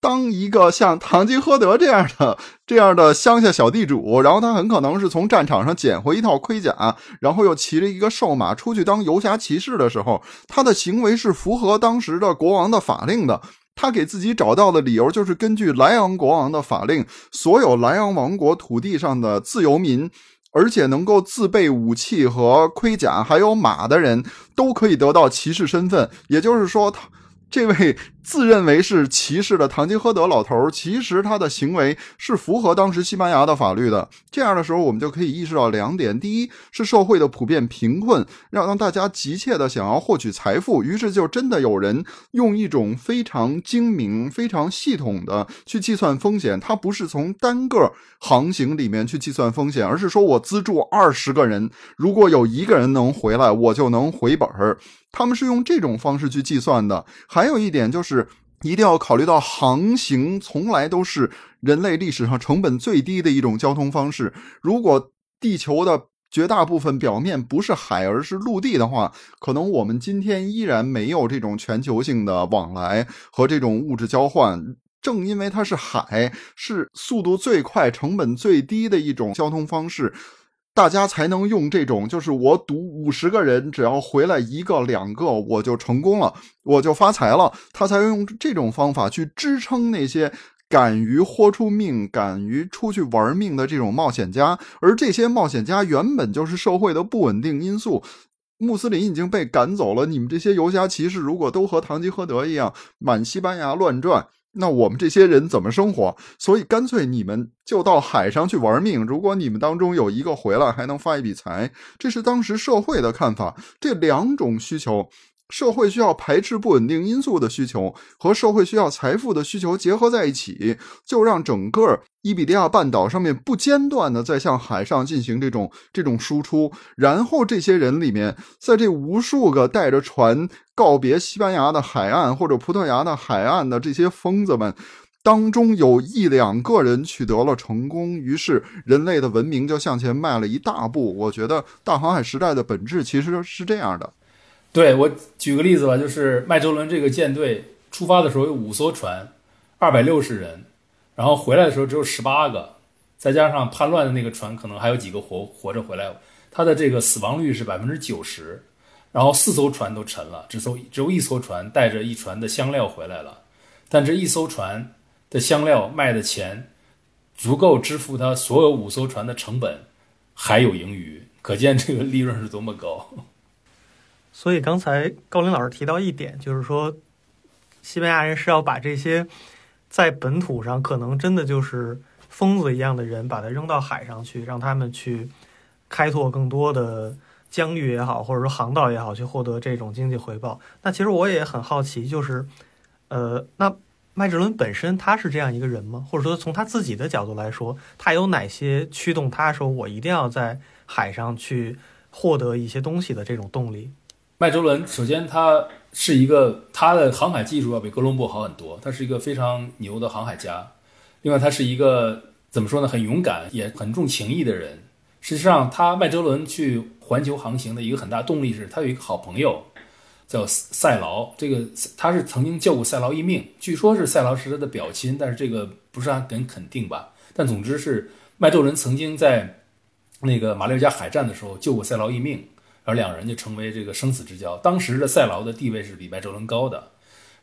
当一个像堂吉诃德这样的这样的乡下小地主，然后他很可能是从战场上捡回一套盔甲，然后又骑着一个瘦马出去当游侠骑士的时候，他的行为是符合当时的国王的法令的。他给自己找到的理由就是根据莱昂国王的法令，所有莱昂王国土地上的自由民，而且能够自备武器和盔甲还有马的人，都可以得到骑士身份。也就是说，他这位。自认为是骑士的堂吉诃德老头，其实他的行为是符合当时西班牙的法律的。这样的时候，我们就可以意识到两点：第一，是社会的普遍贫困，让让大家急切的想要获取财富，于是就真的有人用一种非常精明、非常系统的去计算风险。他不是从单个航行里面去计算风险，而是说我资助二十个人，如果有一个人能回来，我就能回本儿。他们是用这种方式去计算的。还有一点就是。一定要考虑到，航行从来都是人类历史上成本最低的一种交通方式。如果地球的绝大部分表面不是海，而是陆地的话，可能我们今天依然没有这种全球性的往来和这种物质交换。正因为它是海，是速度最快、成本最低的一种交通方式。大家才能用这种，就是我赌五十个人，只要回来一个两个，我就成功了，我就发财了。他才用这种方法去支撑那些敢于豁出命、敢于出去玩命的这种冒险家。而这些冒险家原本就是社会的不稳定因素。穆斯林已经被赶走了，你们这些游侠骑士如果都和堂吉诃德一样满西班牙乱转。那我们这些人怎么生活？所以干脆你们就到海上去玩命。如果你们当中有一个回来，还能发一笔财，这是当时社会的看法。这两种需求。社会需要排斥不稳定因素的需求和社会需要财富的需求结合在一起，就让整个伊比利亚半岛上面不间断的在向海上进行这种这种输出。然后这些人里面，在这无数个带着船告别西班牙的海岸或者葡萄牙的海岸的这些疯子们当中，有一两个人取得了成功，于是人类的文明就向前迈了一大步。我觉得大航海时代的本质其实是这样的。对我举个例子吧，就是麦哲伦这个舰队出发的时候有五艘船，二百六十人，然后回来的时候只有十八个，再加上叛乱的那个船，可能还有几个活活着回来，他的这个死亡率是百分之九十，然后四艘船都沉了，只艘只有一艘船带着一船的香料回来了，但这一艘船的香料卖的钱足够支付他所有五艘船的成本，还有盈余，可见这个利润是多么高。所以刚才高林老师提到一点，就是说，西班牙人是要把这些在本土上可能真的就是疯子一样的人，把他扔到海上去，让他们去开拓更多的疆域也好，或者说航道也好，去获得这种经济回报。那其实我也很好奇，就是，呃，那麦哲伦本身他是这样一个人吗？或者说从他自己的角度来说，他有哪些驱动他说我一定要在海上去获得一些东西的这种动力？麦哲伦首先他是一个他的航海技术要比哥伦布好很多，他是一个非常牛的航海家。另外，他是一个怎么说呢？很勇敢，也很重情义的人。实际上，他麦哲伦去环球航行的一个很大动力是他有一个好朋友叫塞劳，这个他是曾经救过塞劳一命，据说是塞劳是他的表亲，但是这个不是很肯定吧？但总之是麦哲伦曾经在那个马六甲海战的时候救过塞劳一命。而两人就成为这个生死之交。当时的塞劳的地位是比麦哲伦高的。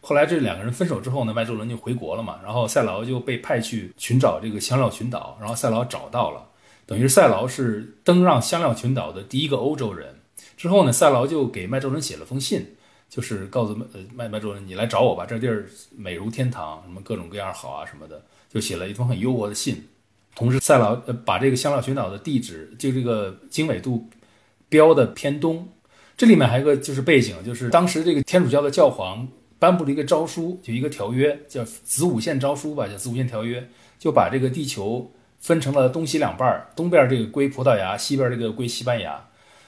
后来这两个人分手之后呢，麦哲伦就回国了嘛。然后塞劳就被派去寻找这个香料群岛，然后塞劳找到了，等于是塞劳是登上香料群岛的第一个欧洲人。之后呢，塞劳就给麦哲伦写了封信，就是告诉麦呃麦麦哲伦，你来找我吧，这地儿美如天堂，什么各种各样好啊什么的，就写了一封很优渥的信。同时，塞劳呃把这个香料群岛的地址，就这个经纬度。标的偏东，这里面还有一个就是背景，就是当时这个天主教的教皇颁布了一个诏书，就一个条约，叫子午线诏书吧，叫子午线条约，就把这个地球分成了东西两半，东边这个归葡萄牙，西边这个归西班牙。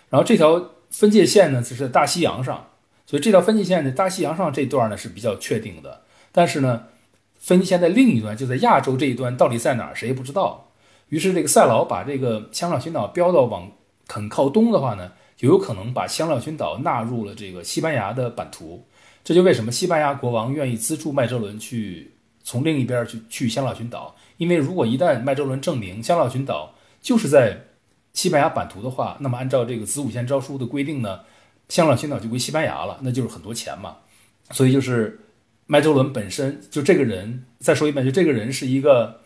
然后这条分界线呢，就是在大西洋上，所以这条分界线在大西洋上这段呢是比较确定的。但是呢，分界线在另一端，就在亚洲这一端，到底在哪儿，谁也不知道。于是这个塞劳把这个香料群岛标到往。肯靠东的话呢，就有可能把香料群岛纳入了这个西班牙的版图。这就为什么西班牙国王愿意资助麦哲伦去从另一边去去香料群岛，因为如果一旦麦哲伦证明香料群岛就是在西班牙版图的话，那么按照这个子午线诏书的规定呢，香料群岛就归西班牙了，那就是很多钱嘛。所以就是麦哲伦本身就这个人，再说一遍，就这个人是一个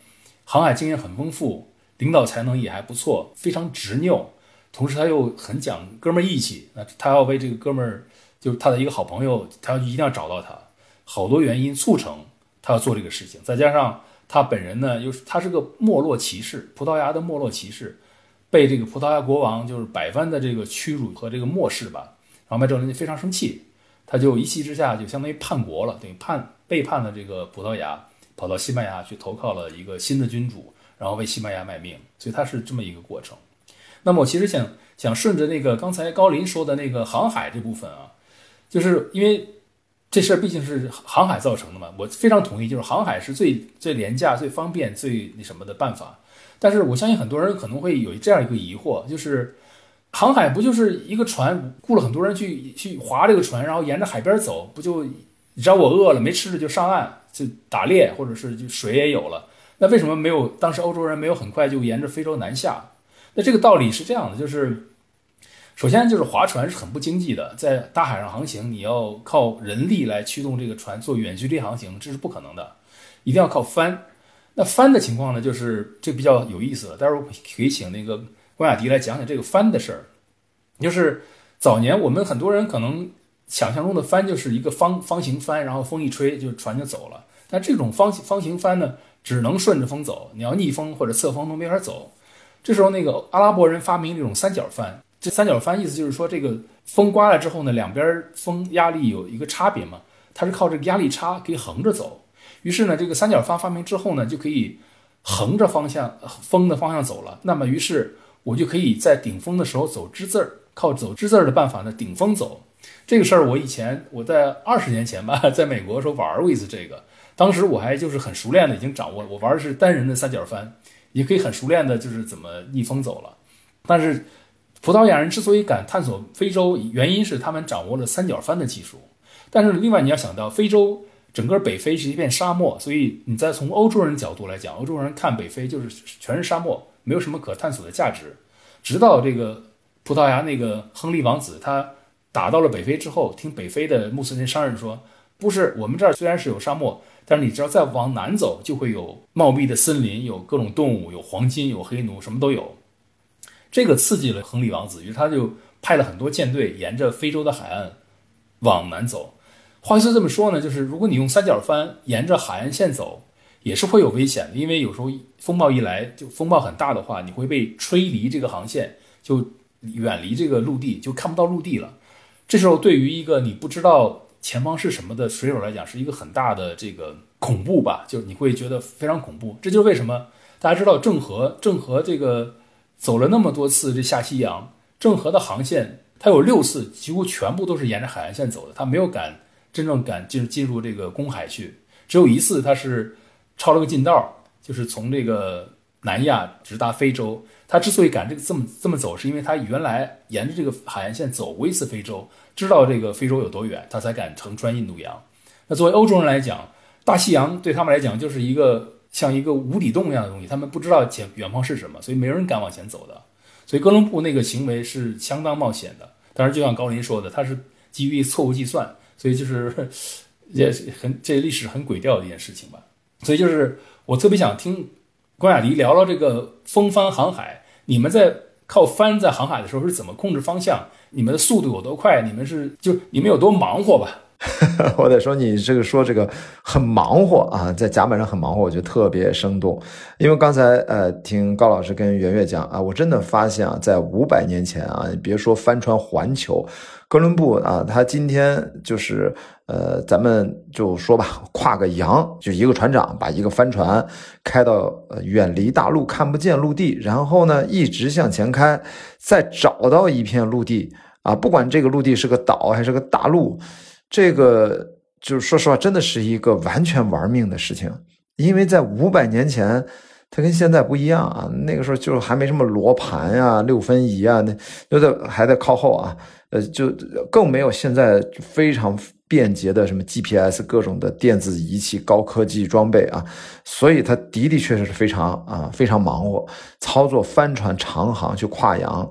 航海经验很丰富，领导才能也还不错，非常执拗。同时他又很讲哥们义气，那他要为这个哥们儿，就是他的一个好朋友，他一定要找到他，好多原因促成他要做这个事情。再加上他本人呢，又是他是个没落骑士，葡萄牙的没落骑士，被这个葡萄牙国王就是百般的这个屈辱和这个漠视吧。然后麦哲伦就非常生气，他就一气之下就相当于叛国了，等于叛背叛了这个葡萄牙，跑到西班牙去投靠了一个新的君主，然后为西班牙卖命。所以他是这么一个过程。那么我其实想想顺着那个刚才高林说的那个航海这部分啊，就是因为这事儿毕竟是航海造成的嘛，我非常同意，就是航海是最最廉价、最方便、最那什么的办法。但是我相信很多人可能会有这样一个疑惑，就是航海不就是一个船雇了很多人去去划这个船，然后沿着海边走，不就只要我饿了没吃的就上岸就打猎，或者是就水也有了，那为什么没有当时欧洲人没有很快就沿着非洲南下？那这个道理是这样的，就是首先就是划船是很不经济的，在大海上航行，你要靠人力来驱动这个船做远距离航行，这是不可能的，一定要靠帆。那帆的情况呢，就是这比较有意思了，待会儿可以请那个关雅迪来讲讲这个帆的事儿。就是早年我们很多人可能想象中的帆就是一个方方形帆，然后风一吹就船就走了。但这种方方形帆呢，只能顺着风走，你要逆风或者侧风都没法走。这时候，那个阿拉伯人发明这种三角帆。这三角帆意思就是说，这个风刮了之后呢，两边风压力有一个差别嘛，它是靠这个压力差可以横着走。于是呢，这个三角帆发明之后呢，就可以横着方向风的方向走了。那么，于是我就可以在顶风的时候走之字儿，靠走之字儿的办法呢，顶风走。这个事儿我以前我在二十年前吧，在美国的时候玩过一次这个，当时我还就是很熟练的已经掌握了。我玩的是单人的三角帆。也可以很熟练的，就是怎么逆风走了。但是，葡萄牙人之所以敢探索非洲，原因是他们掌握了三角帆的技术。但是，另外你要想到，非洲整个北非是一片沙漠，所以你再从欧洲人角度来讲，欧洲人看北非就是全是沙漠，没有什么可探索的价值。直到这个葡萄牙那个亨利王子他打到了北非之后，听北非的穆斯林商人说，不是我们这儿虽然是有沙漠。但是你只要再往南走，就会有茂密的森林，有各种动物，有黄金，有黑奴，什么都有。这个刺激了亨利王子，于是他就派了很多舰队沿着非洲的海岸往南走。话是这么说呢，就是如果你用三角帆沿着海岸线走，也是会有危险的，因为有时候风暴一来，就风暴很大的话，你会被吹离这个航线，就远离这个陆地，就看不到陆地了。这时候对于一个你不知道。前方是什么的水手来讲，是一个很大的这个恐怖吧？就是你会觉得非常恐怖。这就是为什么大家知道郑和郑和这个走了那么多次这下西洋，郑和的航线他有六次几乎全部都是沿着海岸线走的，他没有敢真正敢进进入这个公海去，只有一次他是抄了个近道，就是从这个南亚直达非洲。他之所以敢这个这么这么走，是因为他原来沿着这个海岸线走过一次非洲，知道这个非洲有多远，他才敢横穿印度洋。那作为欧洲人来讲，大西洋对他们来讲就是一个像一个无底洞一样的东西，他们不知道前远方是什么，所以没人敢往前走的。所以哥伦布那个行为是相当冒险的。当然，就像高林说的，他是基于错误计算，所以就是 [laughs] 也很这历史很诡调的一件事情吧。所以就是我特别想听关雅迪聊聊这个风帆航海，你们在靠帆在航海的时候是怎么控制方向？你们的速度有多快？你们是就你们有多忙活吧？[laughs] 我得说，你这个说这个很忙活啊，在甲板上很忙活，我觉得特别生动。因为刚才呃听高老师跟圆月讲啊，我真的发现啊，在五百年前啊，别说帆船环球，哥伦布啊，他今天就是呃，咱们就说吧，跨个洋，就一个船长把一个帆船开到呃远离大陆看不见陆地，然后呢一直向前开，再找到一片陆地啊，不管这个陆地是个岛还是个大陆。这个就是说实话，真的是一个完全玩命的事情，因为在五百年前，它跟现在不一样啊。那个时候就还没什么罗盘呀、六分仪啊，那都在还在靠后啊。呃，就更没有现在非常便捷的什么 GPS 各种的电子仪器、高科技装备啊。所以它的的确确是非常啊非常忙活，操作帆船长航去跨洋，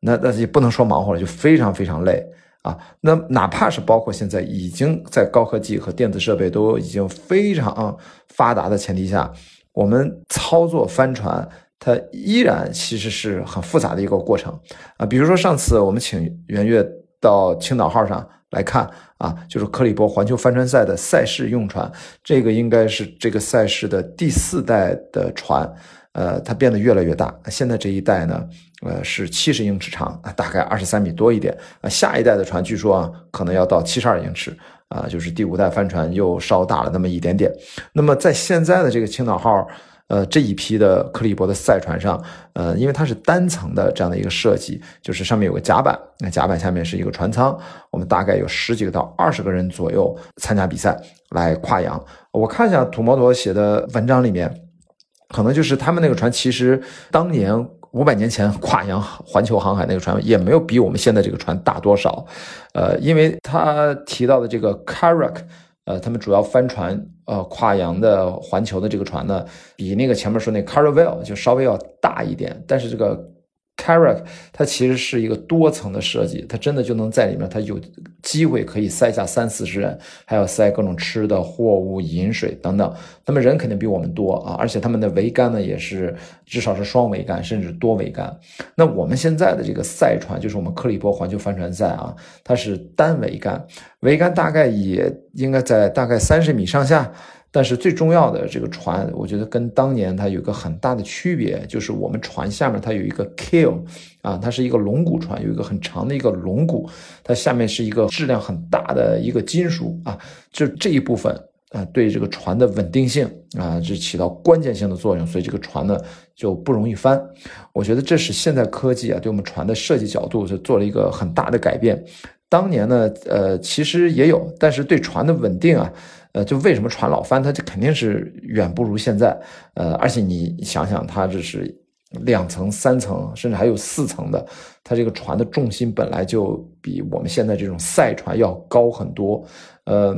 那那也不能说忙活了，就非常非常累。啊，那哪怕是包括现在已经在高科技和电子设备都已经非常发达的前提下，我们操作帆船，它依然其实是很复杂的一个过程啊。比如说上次我们请圆月到青岛号上来看啊，就是克里伯环球帆船赛的赛事用船，这个应该是这个赛事的第四代的船。呃，它变得越来越大。现在这一代呢，呃，是七十英尺长，大概二十三米多一点。啊，下一代的船据说啊，可能要到七十二英尺，啊，就是第五代帆船又稍大了那么一点点。那么在现在的这个青岛号，呃，这一批的克利伯的赛船上，呃，因为它是单层的这样的一个设计，就是上面有个甲板，那甲板下面是一个船舱，我们大概有十几个到二十个人左右参加比赛来跨洋。我看一下土摩托写的文章里面。可能就是他们那个船，其实当年五百年前跨洋环球航海那个船也没有比我们现在这个船大多少，呃，因为他提到的这个 Karak，呃，他们主要帆船，呃，跨洋的环球的这个船呢，比那个前面说那 Caravel 就稍微要大一点，但是这个。Karak 它其实是一个多层的设计，它真的就能在里面，它有机会可以塞下三四十人，还要塞各种吃的货物、饮水等等。那么人肯定比我们多啊，而且他们的桅杆呢也是至少是双桅杆，甚至多桅杆。那我们现在的这个赛船，就是我们克利伯环球帆船赛啊，它是单桅杆，桅杆大概也应该在大概三十米上下。但是最重要的这个船，我觉得跟当年它有个很大的区别，就是我们船下面它有一个 keel，啊，它是一个龙骨船，有一个很长的一个龙骨，它下面是一个质量很大的一个金属啊，就这一部分啊，对这个船的稳定性啊，是起到关键性的作用，所以这个船呢就不容易翻。我觉得这是现在科技啊，对我们船的设计角度就做了一个很大的改变。当年呢，呃，其实也有，但是对船的稳定啊。呃，就为什么船老翻，它就肯定是远不如现在。呃，而且你想想，它这是两层、三层，甚至还有四层的，它这个船的重心本来就比我们现在这种赛船要高很多。呃。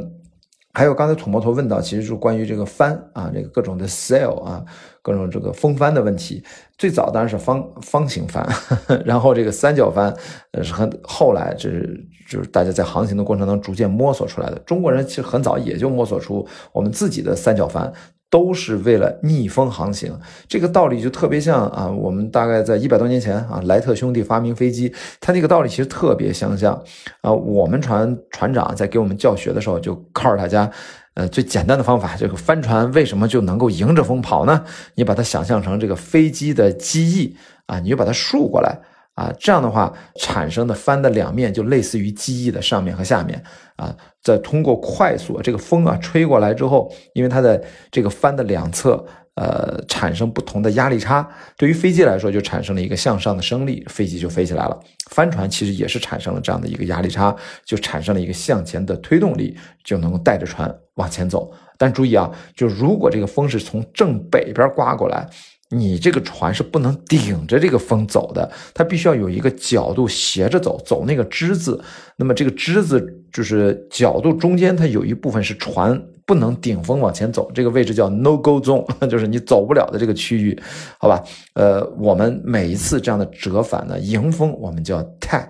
还有刚才土摩托问到，其实是关于这个帆啊，这个各种的 sail 啊，各种这个风帆的问题。最早当然是方方形帆，[laughs] 然后这个三角帆，呃，是很后来就是就是大家在航行的过程当中逐渐摸索出来的。中国人其实很早也就摸索出我们自己的三角帆。都是为了逆风航行，这个道理就特别像啊，我们大概在一百多年前啊，莱特兄弟发明飞机，他那个道理其实特别相像啊。我们船船长在给我们教学的时候，就告诉大家，呃，最简单的方法，这个帆船为什么就能够迎着风跑呢？你把它想象成这个飞机的机翼啊，你就把它竖过来。啊，这样的话产生的帆的两面就类似于机翼的上面和下面啊，在通过快速这个风啊吹过来之后，因为它的这个帆的两侧呃，产生不同的压力差。对于飞机来说，就产生了一个向上的升力，飞机就飞起来了。帆船其实也是产生了这样的一个压力差，就产生了一个向前的推动力，就能够带着船往前走。但注意啊，就如果这个风是从正北边刮过来。你这个船是不能顶着这个风走的，它必须要有一个角度斜着走，走那个之字。那么这个之字就是角度中间，它有一部分是船不能顶风往前走，这个位置叫 no go zone，[laughs] 就是你走不了的这个区域，好吧？呃，我们每一次这样的折返呢，迎风我们叫 tack，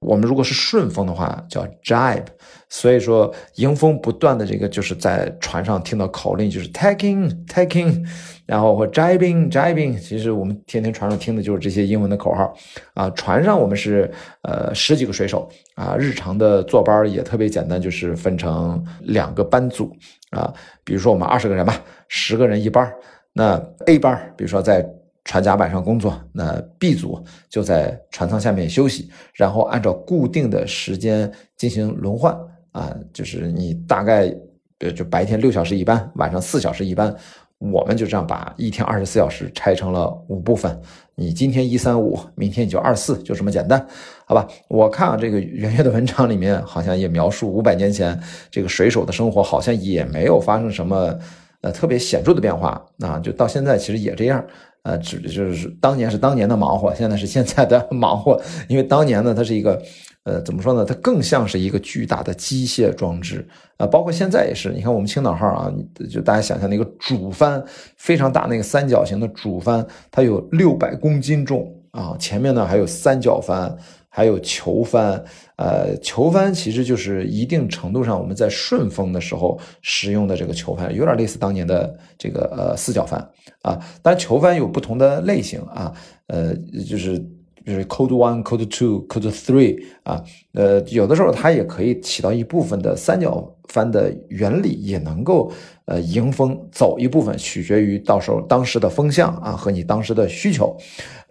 我们如果是顺风的话叫 jibe。所以说，迎风不断的这个就是在船上听到口令，就是 taking taking 然后或 jibing jibing。其实我们天天船上听的就是这些英文的口号啊。船上我们是呃十几个水手啊，日常的坐班也特别简单，就是分成两个班组啊。比如说我们二十个人吧，十个人一班。那 A 班，比如说在船甲板上工作，那 B 组就在船舱下面休息，然后按照固定的时间进行轮换。啊，就是你大概，呃，就白天六小时一班，晚上四小时一班，我们就这样把一天二十四小时拆成了五部分。你今天一三五，明天你就二四，就这么简单，好吧？我看啊，这个圆月的文章里面好像也描述五百年前这个水手的生活，好像也没有发生什么呃特别显著的变化。啊，就到现在其实也这样。呃，只就是当年是当年的忙活，现在是现在的 [laughs] 忙活，因为当年呢，它是一个。呃，怎么说呢？它更像是一个巨大的机械装置啊，包括现在也是。你看我们青岛号啊，就大家想象那个主帆非常大，那个三角形的主帆，它有六百公斤重啊。前面呢还有三角帆，还有球帆。呃，球帆其实就是一定程度上我们在顺风的时候使用的这个球帆，有点类似当年的这个呃四角帆啊。当然，球帆有不同的类型啊，呃，就是。就是 code one, code two, code three 啊，呃，有的时候它也可以起到一部分的三角帆的原理，也能够呃迎风走一部分，取决于到时候当时的风向啊和你当时的需求。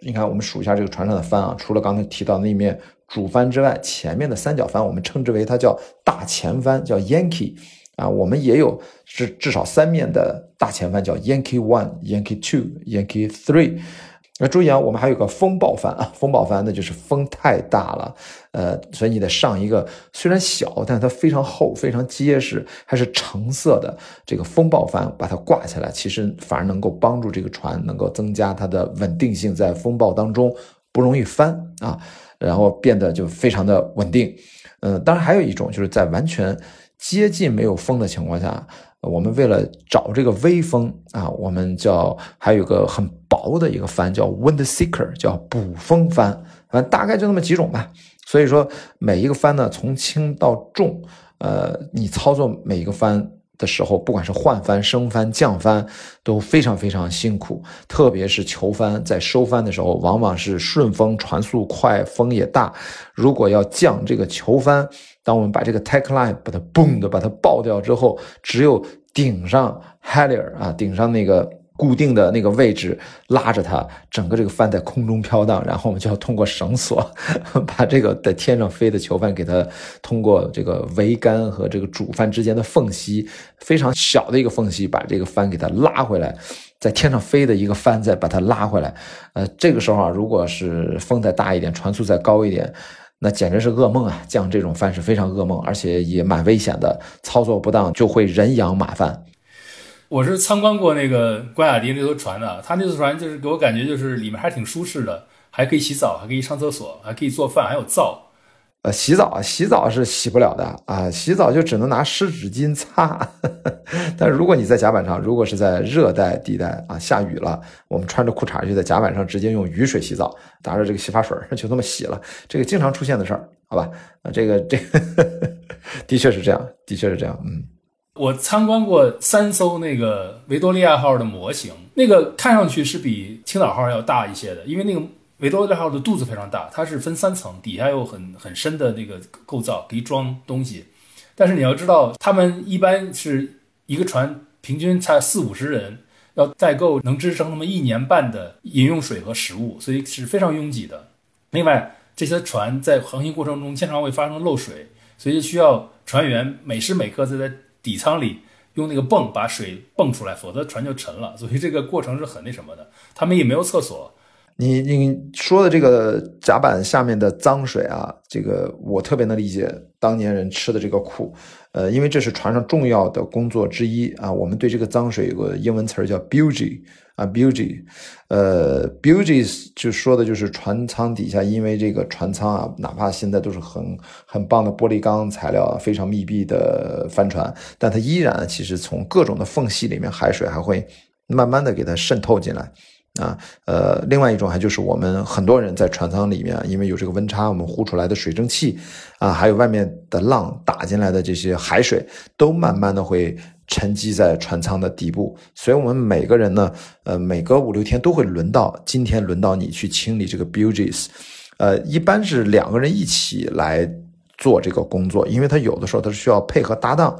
你看，我们数一下这个船上的帆啊，除了刚才提到那面主帆之外，前面的三角帆我们称之为它叫大前帆，叫 Yankee 啊，我们也有至至少三面的大前帆，叫 Yankee one, Yankee two, Yankee three。那注意啊，我们还有个风暴帆啊，风暴帆那就是风太大了，呃，所以你得上一个虽然小，但是它非常厚、非常结实，还是橙色的这个风暴帆，把它挂起来，其实反而能够帮助这个船能够增加它的稳定性，在风暴当中不容易翻啊，然后变得就非常的稳定。嗯，当然还有一种就是在完全接近没有风的情况下。我们为了找这个微风啊，我们叫还有个很薄的一个帆叫 wind seeker，叫捕风帆，反正大概就那么几种吧。所以说每一个帆呢，从轻到重，呃，你操作每一个帆的时候，不管是换帆、升帆、降帆，都非常非常辛苦。特别是球帆在收帆的时候，往往是顺风，船速快，风也大。如果要降这个球帆，当我们把这个 tack line 把它嘣的把它爆掉之后，只有顶上 hallier 啊，顶上那个固定的那个位置拉着它，整个这个帆在空中飘荡，然后我们就要通过绳索 [laughs] 把这个在天上飞的囚犯给它通过这个桅杆和这个主帆之间的缝隙，非常小的一个缝隙，把这个帆给它拉回来，在天上飞的一个帆再把它拉回来。呃，这个时候啊，如果是风再大一点，船速再高一点。那简直是噩梦啊！降这种帆是非常噩梦，而且也蛮危险的，操作不当就会人仰马翻。我是参观过那个关雅迪那艘船的，他那艘船就是给我感觉就是里面还挺舒适的，还可以洗澡，还可以上厕所，还可以做饭，还有灶。呃，洗澡洗澡是洗不了的啊，洗澡就只能拿湿纸巾擦。[laughs] 但是如果你在甲板上，如果是在热带地带啊，下雨了，我们穿着裤衩就在甲板上直接用雨水洗澡，拿着这个洗发水就这么洗了。这个经常出现的事儿，好吧？啊，这个这 [laughs] 的确是这样，的确是这样。嗯，我参观过三艘那个维多利亚号的模型，那个看上去是比青岛号要大一些的，因为那个。维多利亚号的肚子非常大，它是分三层，底下有很很深的那个构造，可以装东西。但是你要知道，他们一般是一个船平均才四五十人，要载够能支撑那么一年半的饮用水和食物，所以是非常拥挤的。另外，这些船在航行过程中经常会发生漏水，所以需要船员每时每刻在在底舱里用那个泵把水泵出来，否则船就沉了。所以这个过程是很那什么的。他们也没有厕所。你你说的这个甲板下面的脏水啊，这个我特别能理解当年人吃的这个苦，呃，因为这是船上重要的工作之一啊。我们对这个脏水有个英文词儿叫 b u g y 啊，bugy，呃，bugy 就说的就是船舱底下，因为这个船舱啊，哪怕现在都是很很棒的玻璃钢材料，非常密闭的帆船，但它依然其实从各种的缝隙里面，海水还会慢慢的给它渗透进来。啊，呃，另外一种还就是我们很多人在船舱里面，因为有这个温差，我们呼出来的水蒸气，啊，还有外面的浪打进来的这些海水，都慢慢的会沉积在船舱的底部。所以，我们每个人呢，呃，每隔五六天都会轮到，今天轮到你去清理这个 bugey，呃，一般是两个人一起来做这个工作，因为他有的时候他是需要配合搭档，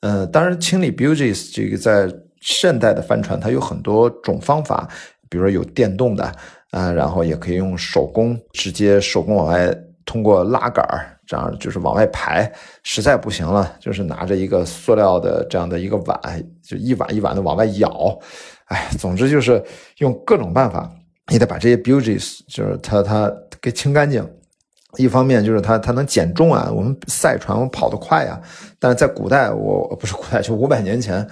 呃，当然清理 bugey 这个在现代的帆船，它有很多种方法。比如说有电动的啊，然后也可以用手工，直接手工往外通过拉杆儿，这样就是往外排。实在不行了，就是拿着一个塑料的这样的一个碗，就一碗一碗的往外舀。哎，总之就是用各种办法，你得把这些 buges 就是它它给清干净。一方面就是它它能减重啊，我们赛船我跑得快呀。但是在古代，我不是古代，就五百年前。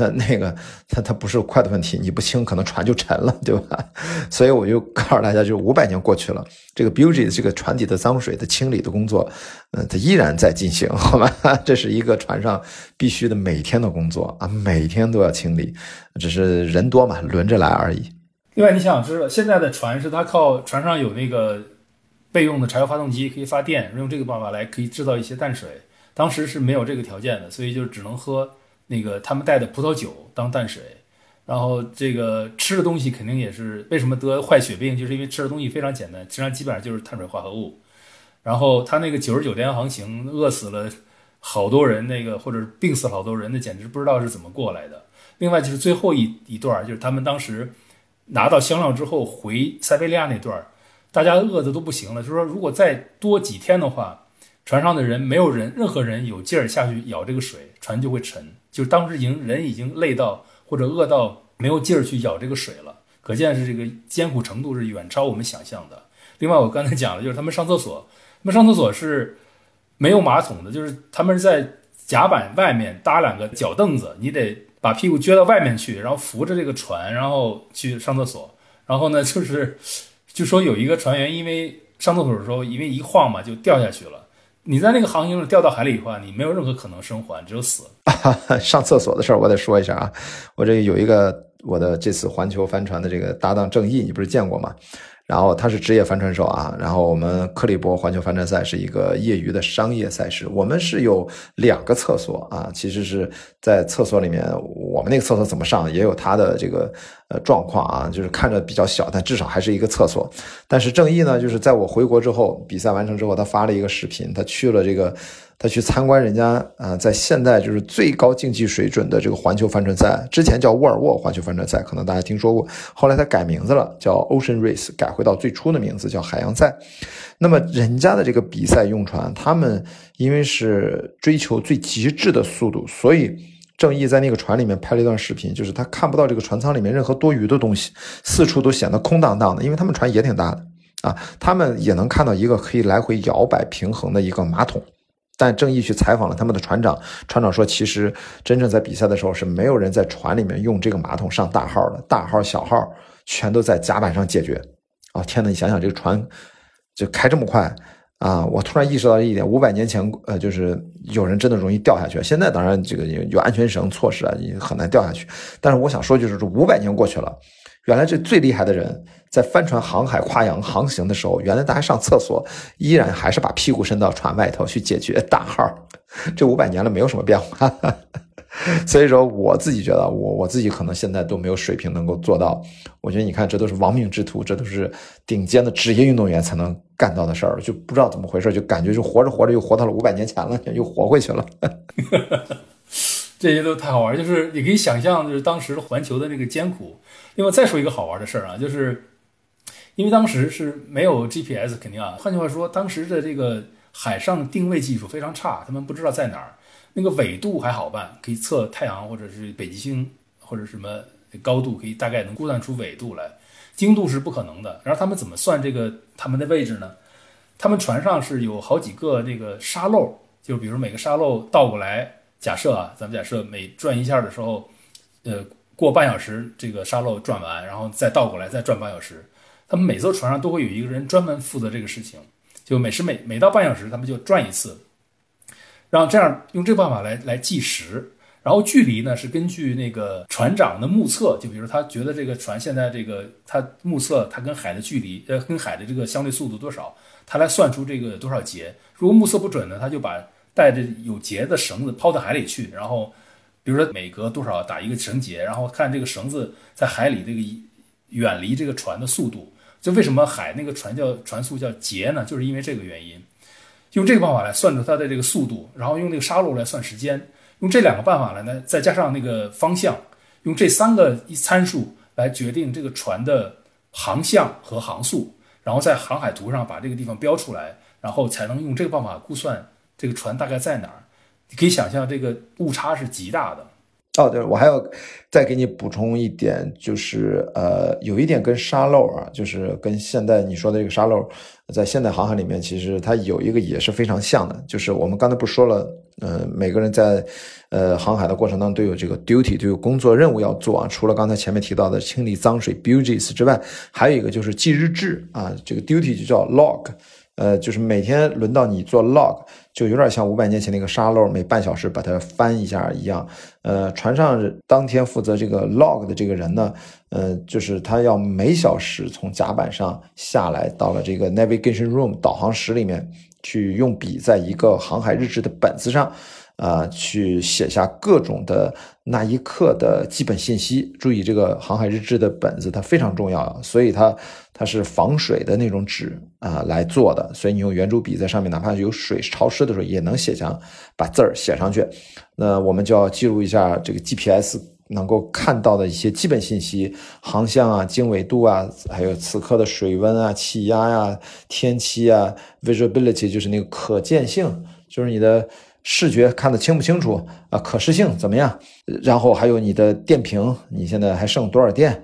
那那个，它它不是快的问题，你不清，可能船就沉了，对吧？[laughs] 所以我就告诉大家，就是五百年过去了，这个 beauty 的这个船底的脏水的清理的工作，嗯，它依然在进行，好吧？[laughs] 这是一个船上必须的每天的工作啊，每天都要清理，只是人多嘛，轮着来而已。另外，你想知道，现在的船是它靠船上有那个备用的柴油发动机可以发电，用这个办法来可以制造一些淡水。当时是没有这个条件的，所以就只能喝。那个他们带的葡萄酒当淡水，然后这个吃的东西肯定也是为什么得坏血病，就是因为吃的东西非常简单，实际上基本上就是碳水化合物。然后他那个九十九天航行，饿死了好多人，那个或者病死好多人，那简直不知道是怎么过来的。另外就是最后一一段，就是他们当时拿到香料之后回塞维利亚那段，大家饿的都不行了，就说如果再多几天的话，船上的人没有人任何人有劲儿下去舀这个水，船就会沉。就当时已经人已经累到或者饿到没有劲儿去舀这个水了，可见是这个艰苦程度是远超我们想象的。另外，我刚才讲了，就是他们上厕所，他们上厕所是没有马桶的，就是他们是在甲板外面搭两个脚凳子，你得把屁股撅到外面去，然后扶着这个船，然后去上厕所。然后呢，[laughs] 就是就说有一个船员因为上厕所的时候，因为一晃嘛就掉下去了。你在那个航行中掉到海里的话，你没有任何可能生还，只有死。[laughs] 上厕所的事儿我得说一下啊，我这有一个我的这次环球帆船的这个搭档郑毅，你不是见过吗？然后他是职业帆船手啊，然后我们克利伯环球帆船赛是一个业余的商业赛事，我们是有两个厕所啊，其实是在厕所里面，我们那个厕所怎么上也有他的这个呃状况啊，就是看着比较小，但至少还是一个厕所。但是郑毅呢，就是在我回国之后，比赛完成之后，他发了一个视频，他去了这个。他去参观人家啊，在现在就是最高竞技水准的这个环球帆船赛，之前叫沃尔沃环球帆船赛，可能大家听说过。后来他改名字了，叫 Ocean Race，改回到最初的名字叫海洋赛。那么人家的这个比赛用船，他们因为是追求最极致的速度，所以郑毅在那个船里面拍了一段视频，就是他看不到这个船舱里面任何多余的东西，四处都显得空荡荡的，因为他们船也挺大的啊，他们也能看到一个可以来回摇摆平衡的一个马桶。但郑义去采访了他们的船长，船长说，其实真正在比赛的时候是没有人在船里面用这个马桶上大号的，大号小号全都在甲板上解决。哦，天呐，你想想这个船就开这么快啊！我突然意识到一点，五百年前，呃，就是有人真的容易掉下去。现在当然这个有安全绳措施啊，你很难掉下去。但是我想说，就是这五百年过去了。原来这最厉害的人，在帆船航海跨洋航行的时候，原来大家上厕所依然还是把屁股伸到船外头去解决大号。这五百年了，没有什么变化。[laughs] 所以说，我自己觉得，我我自己可能现在都没有水平能够做到。我觉得，你看，这都是亡命之徒，这都是顶尖的职业运动员才能干到的事儿，就不知道怎么回事，就感觉就活着活着又活到了五百年前了，又活回去了。[laughs] 这些都太好玩，就是你可以想象，就是当时环球的那个艰苦。另外再说一个好玩的事儿啊，就是因为当时是没有 GPS，肯定啊。换句话说，当时的这个海上定位技术非常差，他们不知道在哪儿。那个纬度还好办，可以测太阳或者是北极星或者什么高度，可以大概能估算出纬度来。经度是不可能的。然后他们怎么算这个他们的位置呢？他们船上是有好几个这个沙漏，就比如每个沙漏倒过来，假设啊，咱们假设每转一下的时候，呃，过半小时这个沙漏转完，然后再倒过来再转半小时。他们每艘船上都会有一个人专门负责这个事情，就每时每每到半小时，他们就转一次。然后这样用这个办法来来计时，然后距离呢是根据那个船长的目测，就比如他觉得这个船现在这个他目测它跟海的距离，呃，跟海的这个相对速度多少，他来算出这个多少节。如果目测不准呢，他就把带着有节的绳子抛到海里去，然后比如说每隔多少打一个绳结，然后看这个绳子在海里这个远离这个船的速度。就为什么海那个船叫船速叫节呢？就是因为这个原因。用这个办法来算出它的这个速度，然后用那个沙漏来算时间，用这两个办法来呢，再加上那个方向，用这三个参数来决定这个船的航向和航速，然后在航海图上把这个地方标出来，然后才能用这个办法估算这个船大概在哪儿。你可以想象这个误差是极大的。哦，对，我还要再给你补充一点，就是呃，有一点跟沙漏啊，就是跟现在你说的这个沙漏，在现代航海里面，其实它有一个也是非常像的，就是我们刚才不说了，呃，每个人在呃航海的过程当中都有这个 duty，都有工作任务要做啊。除了刚才前面提到的清理脏水 buges 之外，还有一个就是记日志啊，这个 duty 就叫 log。呃，就是每天轮到你做 log，就有点像五百年前那个沙漏，每半小时把它翻一下一样。呃，船上当天负责这个 log 的这个人呢，呃，就是他要每小时从甲板上下来，到了这个 navigation room 导航室里面去，用笔在一个航海日志的本子上。啊，去写下各种的那一刻的基本信息。注意，这个航海日志的本子它非常重要，所以它它是防水的那种纸啊来做的。所以你用圆珠笔在上面，哪怕有水潮湿的时候，也能写上把字儿写上去。那我们就要记录一下这个 GPS 能够看到的一些基本信息，航向啊、经纬度啊，还有此刻的水温啊、气压呀、天气啊、visibility 就是那个可见性，就是你的。视觉看得清不清楚啊？可视性怎么样？然后还有你的电瓶，你现在还剩多少电？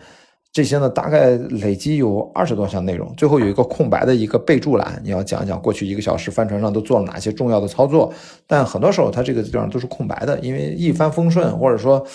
这些呢，大概累积有二十多项内容。最后有一个空白的一个备注栏，你要讲一讲过去一个小时帆船上都做了哪些重要的操作。但很多时候它这个地方都是空白的，因为一帆风顺，或者说。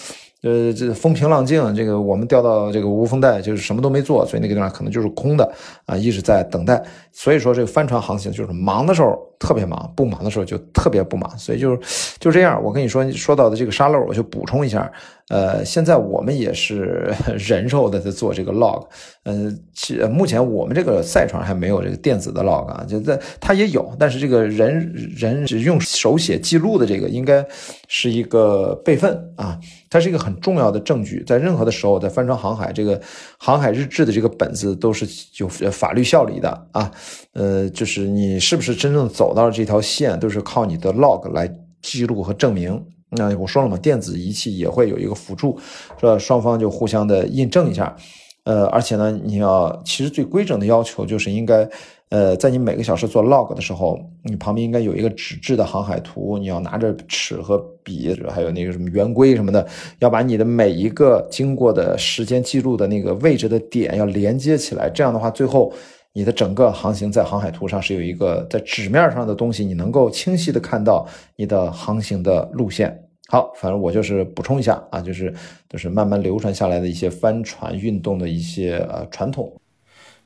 呃，这风平浪静，这个我们掉到这个无风带，就是什么都没做，所以那个地方可能就是空的啊，一直在等待。所以说，这个帆船航行就是忙的时候特别忙，不忙的时候就特别不忙。所以就是就这样。我跟你说，说到的这个沙漏，我就补充一下。呃，现在我们也是 [laughs] 人肉的在做这个 log。呃，目前我们这个赛船还没有这个电子的 log 啊，就在它也有，但是这个人人用手写记录的这个，应该是一个备份啊。它是一个很重要的证据，在任何的时候，在帆船航海这个航海日志的这个本子都是有法律效力的啊。呃，就是你是不是真正走到了这条线，都是靠你的 log 来记录和证明。那我说了嘛，电子仪器也会有一个辅助，是吧双方就互相的印证一下。呃，而且呢，你要其实最规整的要求就是应该。呃，在你每个小时做 log 的时候，你旁边应该有一个纸质的航海图，你要拿着尺和笔，还有那个什么圆规什么的，要把你的每一个经过的时间记录的那个位置的点要连接起来。这样的话，最后你的整个航行在航海图上是有一个在纸面上的东西，你能够清晰的看到你的航行的路线。好，反正我就是补充一下啊，就是就是慢慢流传下来的一些帆船运动的一些呃传统。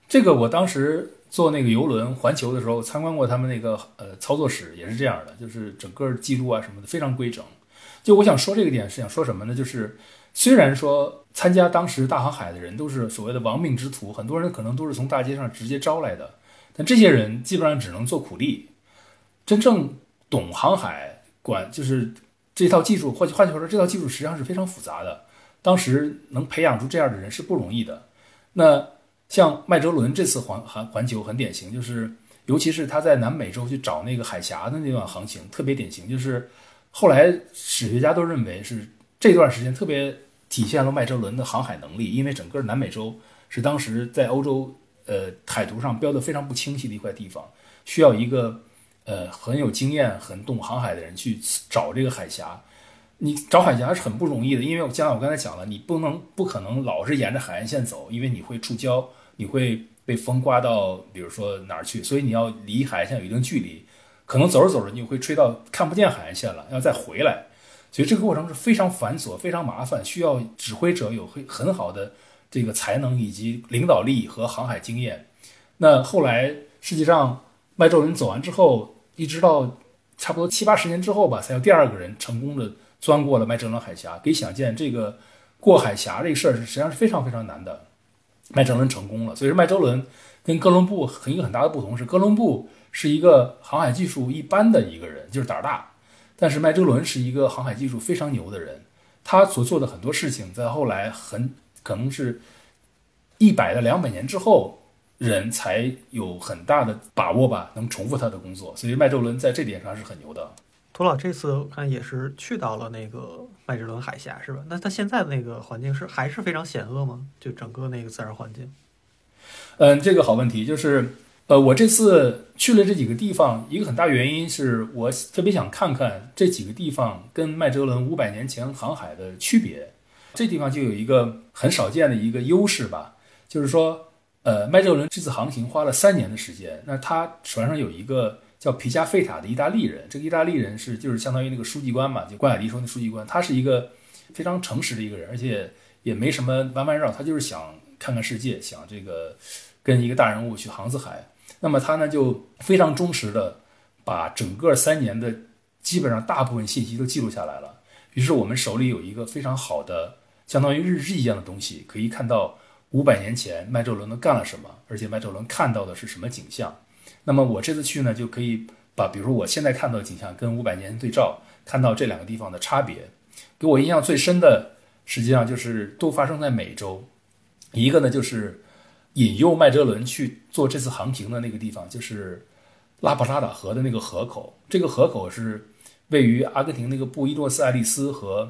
这个我当时。坐那个游轮环球的时候，参观过他们那个呃操作室，也是这样的，就是整个记录啊什么的非常规整。就我想说这个点是想说什么呢？就是虽然说参加当时大航海的人都是所谓的亡命之徒，很多人可能都是从大街上直接招来的，但这些人基本上只能做苦力。真正懂航海管就是这套技术，或换句话说，这套技术实际上是非常复杂的。当时能培养出这样的人是不容易的。那。像麦哲伦这次环环环球很典型，就是尤其是他在南美洲去找那个海峡的那段航行特别典型，就是后来史学家都认为是这段时间特别体现了麦哲伦的航海能力，因为整个南美洲是当时在欧洲呃海图上标的非常不清晰的一块地方，需要一个呃很有经验、很懂航海的人去找这个海峡。你找海峡是很不容易的，因为我像我刚才讲了，你不能不可能老是沿着海岸线走，因为你会触礁，你会被风刮到，比如说哪儿去，所以你要离海岸线有一定距离，可能走着走着你会吹到看不见海岸线了，要再回来，所以这个过程是非常繁琐、非常麻烦，需要指挥者有很很好的这个才能以及领导力和航海经验。那后来实际上麦哲伦走完之后，一直到差不多七八十年之后吧，才有第二个人成功的。钻过了麦哲伦海峡，可以想见这个过海峡这个事儿实际上是非常非常难的。麦哲伦成功了，所以说麦哲伦跟哥伦布很一个很大的不同是，哥伦布是一个航海技术一般的一个人，就是胆儿大；但是麦哲伦是一个航海技术非常牛的人，他所做的很多事情，在后来很可能是一百到两百年之后，人才有很大的把握吧，能重复他的工作。所以麦哲伦在这点上是很牛的。涂老这次我看也是去到了那个麦哲伦海峡，是吧？那他现在的那个环境是还是非常险恶吗？就整个那个自然环境？嗯，这个好问题，就是呃，我这次去了这几个地方，一个很大原因是我特别想看看这几个地方跟麦哲伦五百年前航海的区别。这地方就有一个很少见的一个优势吧，就是说，呃，麦哲伦这次航行花了三年的时间，那他船上有一个。叫皮加费塔的意大利人，这个意大利人是就是相当于那个书记官嘛，就关雅迪说那书记官，他是一个非常诚实的一个人，而且也没什么弯弯绕，他就是想看看世界，想这个跟一个大人物去航次海。那么他呢就非常忠实的把整个三年的基本上大部分信息都记录下来了。于是我们手里有一个非常好的相当于日志一样的东西，可以看到五百年前麦哲伦都干了什么，而且麦哲伦看到的是什么景象。那么我这次去呢，就可以把，比如说我现在看到的景象跟五百年前对照，看到这两个地方的差别。给我印象最深的，实际上就是都发生在美洲。一个呢，就是引诱麦哲伦去做这次航行的那个地方，就是拉普拉达河的那个河口。这个河口是位于阿根廷那个布宜诺斯艾利斯和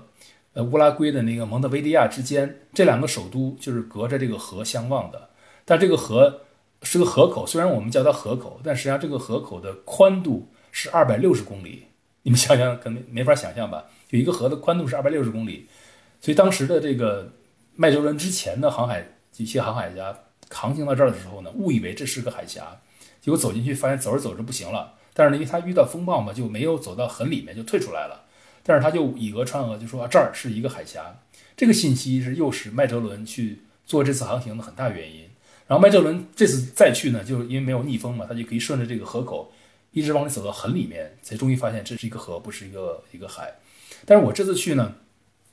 呃乌拉圭的那个蒙特维利亚之间，这两个首都就是隔着这个河相望的。但这个河。是个河口，虽然我们叫它河口，但实际上这个河口的宽度是二百六十公里。你们想想，可能没法想象吧？有一个河的宽度是二百六十公里，所以当时的这个麦哲伦之前的航海一些航海家航行到这儿的时候呢，误以为这是个海峡，结果走进去发现走着走着不行了。但是呢，因为他遇到风暴嘛，就没有走到很里面，就退出来了。但是他就以讹传讹，就说啊这儿是一个海峡。这个信息是诱使麦哲伦去做这次航行的很大原因。然后麦哲伦这次再去呢，就因为没有逆风嘛，他就可以顺着这个河口一直往里走到很里面，才终于发现这是一个河，不是一个一个海。但是我这次去呢，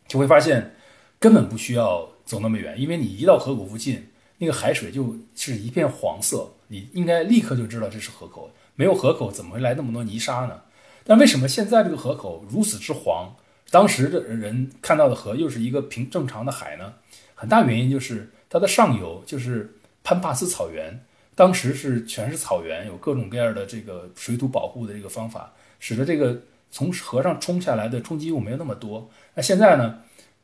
就会发现根本不需要走那么远，因为你一到河口附近，那个海水就是一片黄色，你应该立刻就知道这是河口。没有河口怎么会来那么多泥沙呢？但为什么现在这个河口如此之黄？当时的人看到的河又是一个平正常的海呢？很大原因就是它的上游就是。潘帕斯草原当时是全是草原，有各种各样的这个水土保护的这个方法，使得这个从河上冲下来的冲击物没有那么多。那现在呢，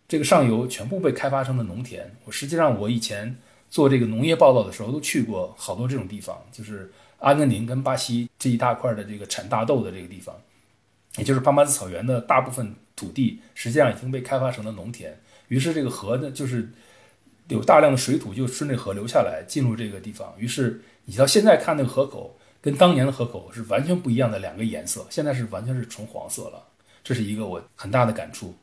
这个上游全部被开发成了农田。我实际上我以前做这个农业报道的时候，都去过好多这种地方，就是阿根廷跟巴西这一大块的这个产大豆的这个地方，也就是潘帕斯草原的大部分土地，实际上已经被开发成了农田。于是这个河呢，就是。有大量的水土就顺着河流下来，进入这个地方。于是你到现在看那个河口，跟当年的河口是完全不一样的两个颜色。现在是完全是纯黄色了，这是一个我很大的感触。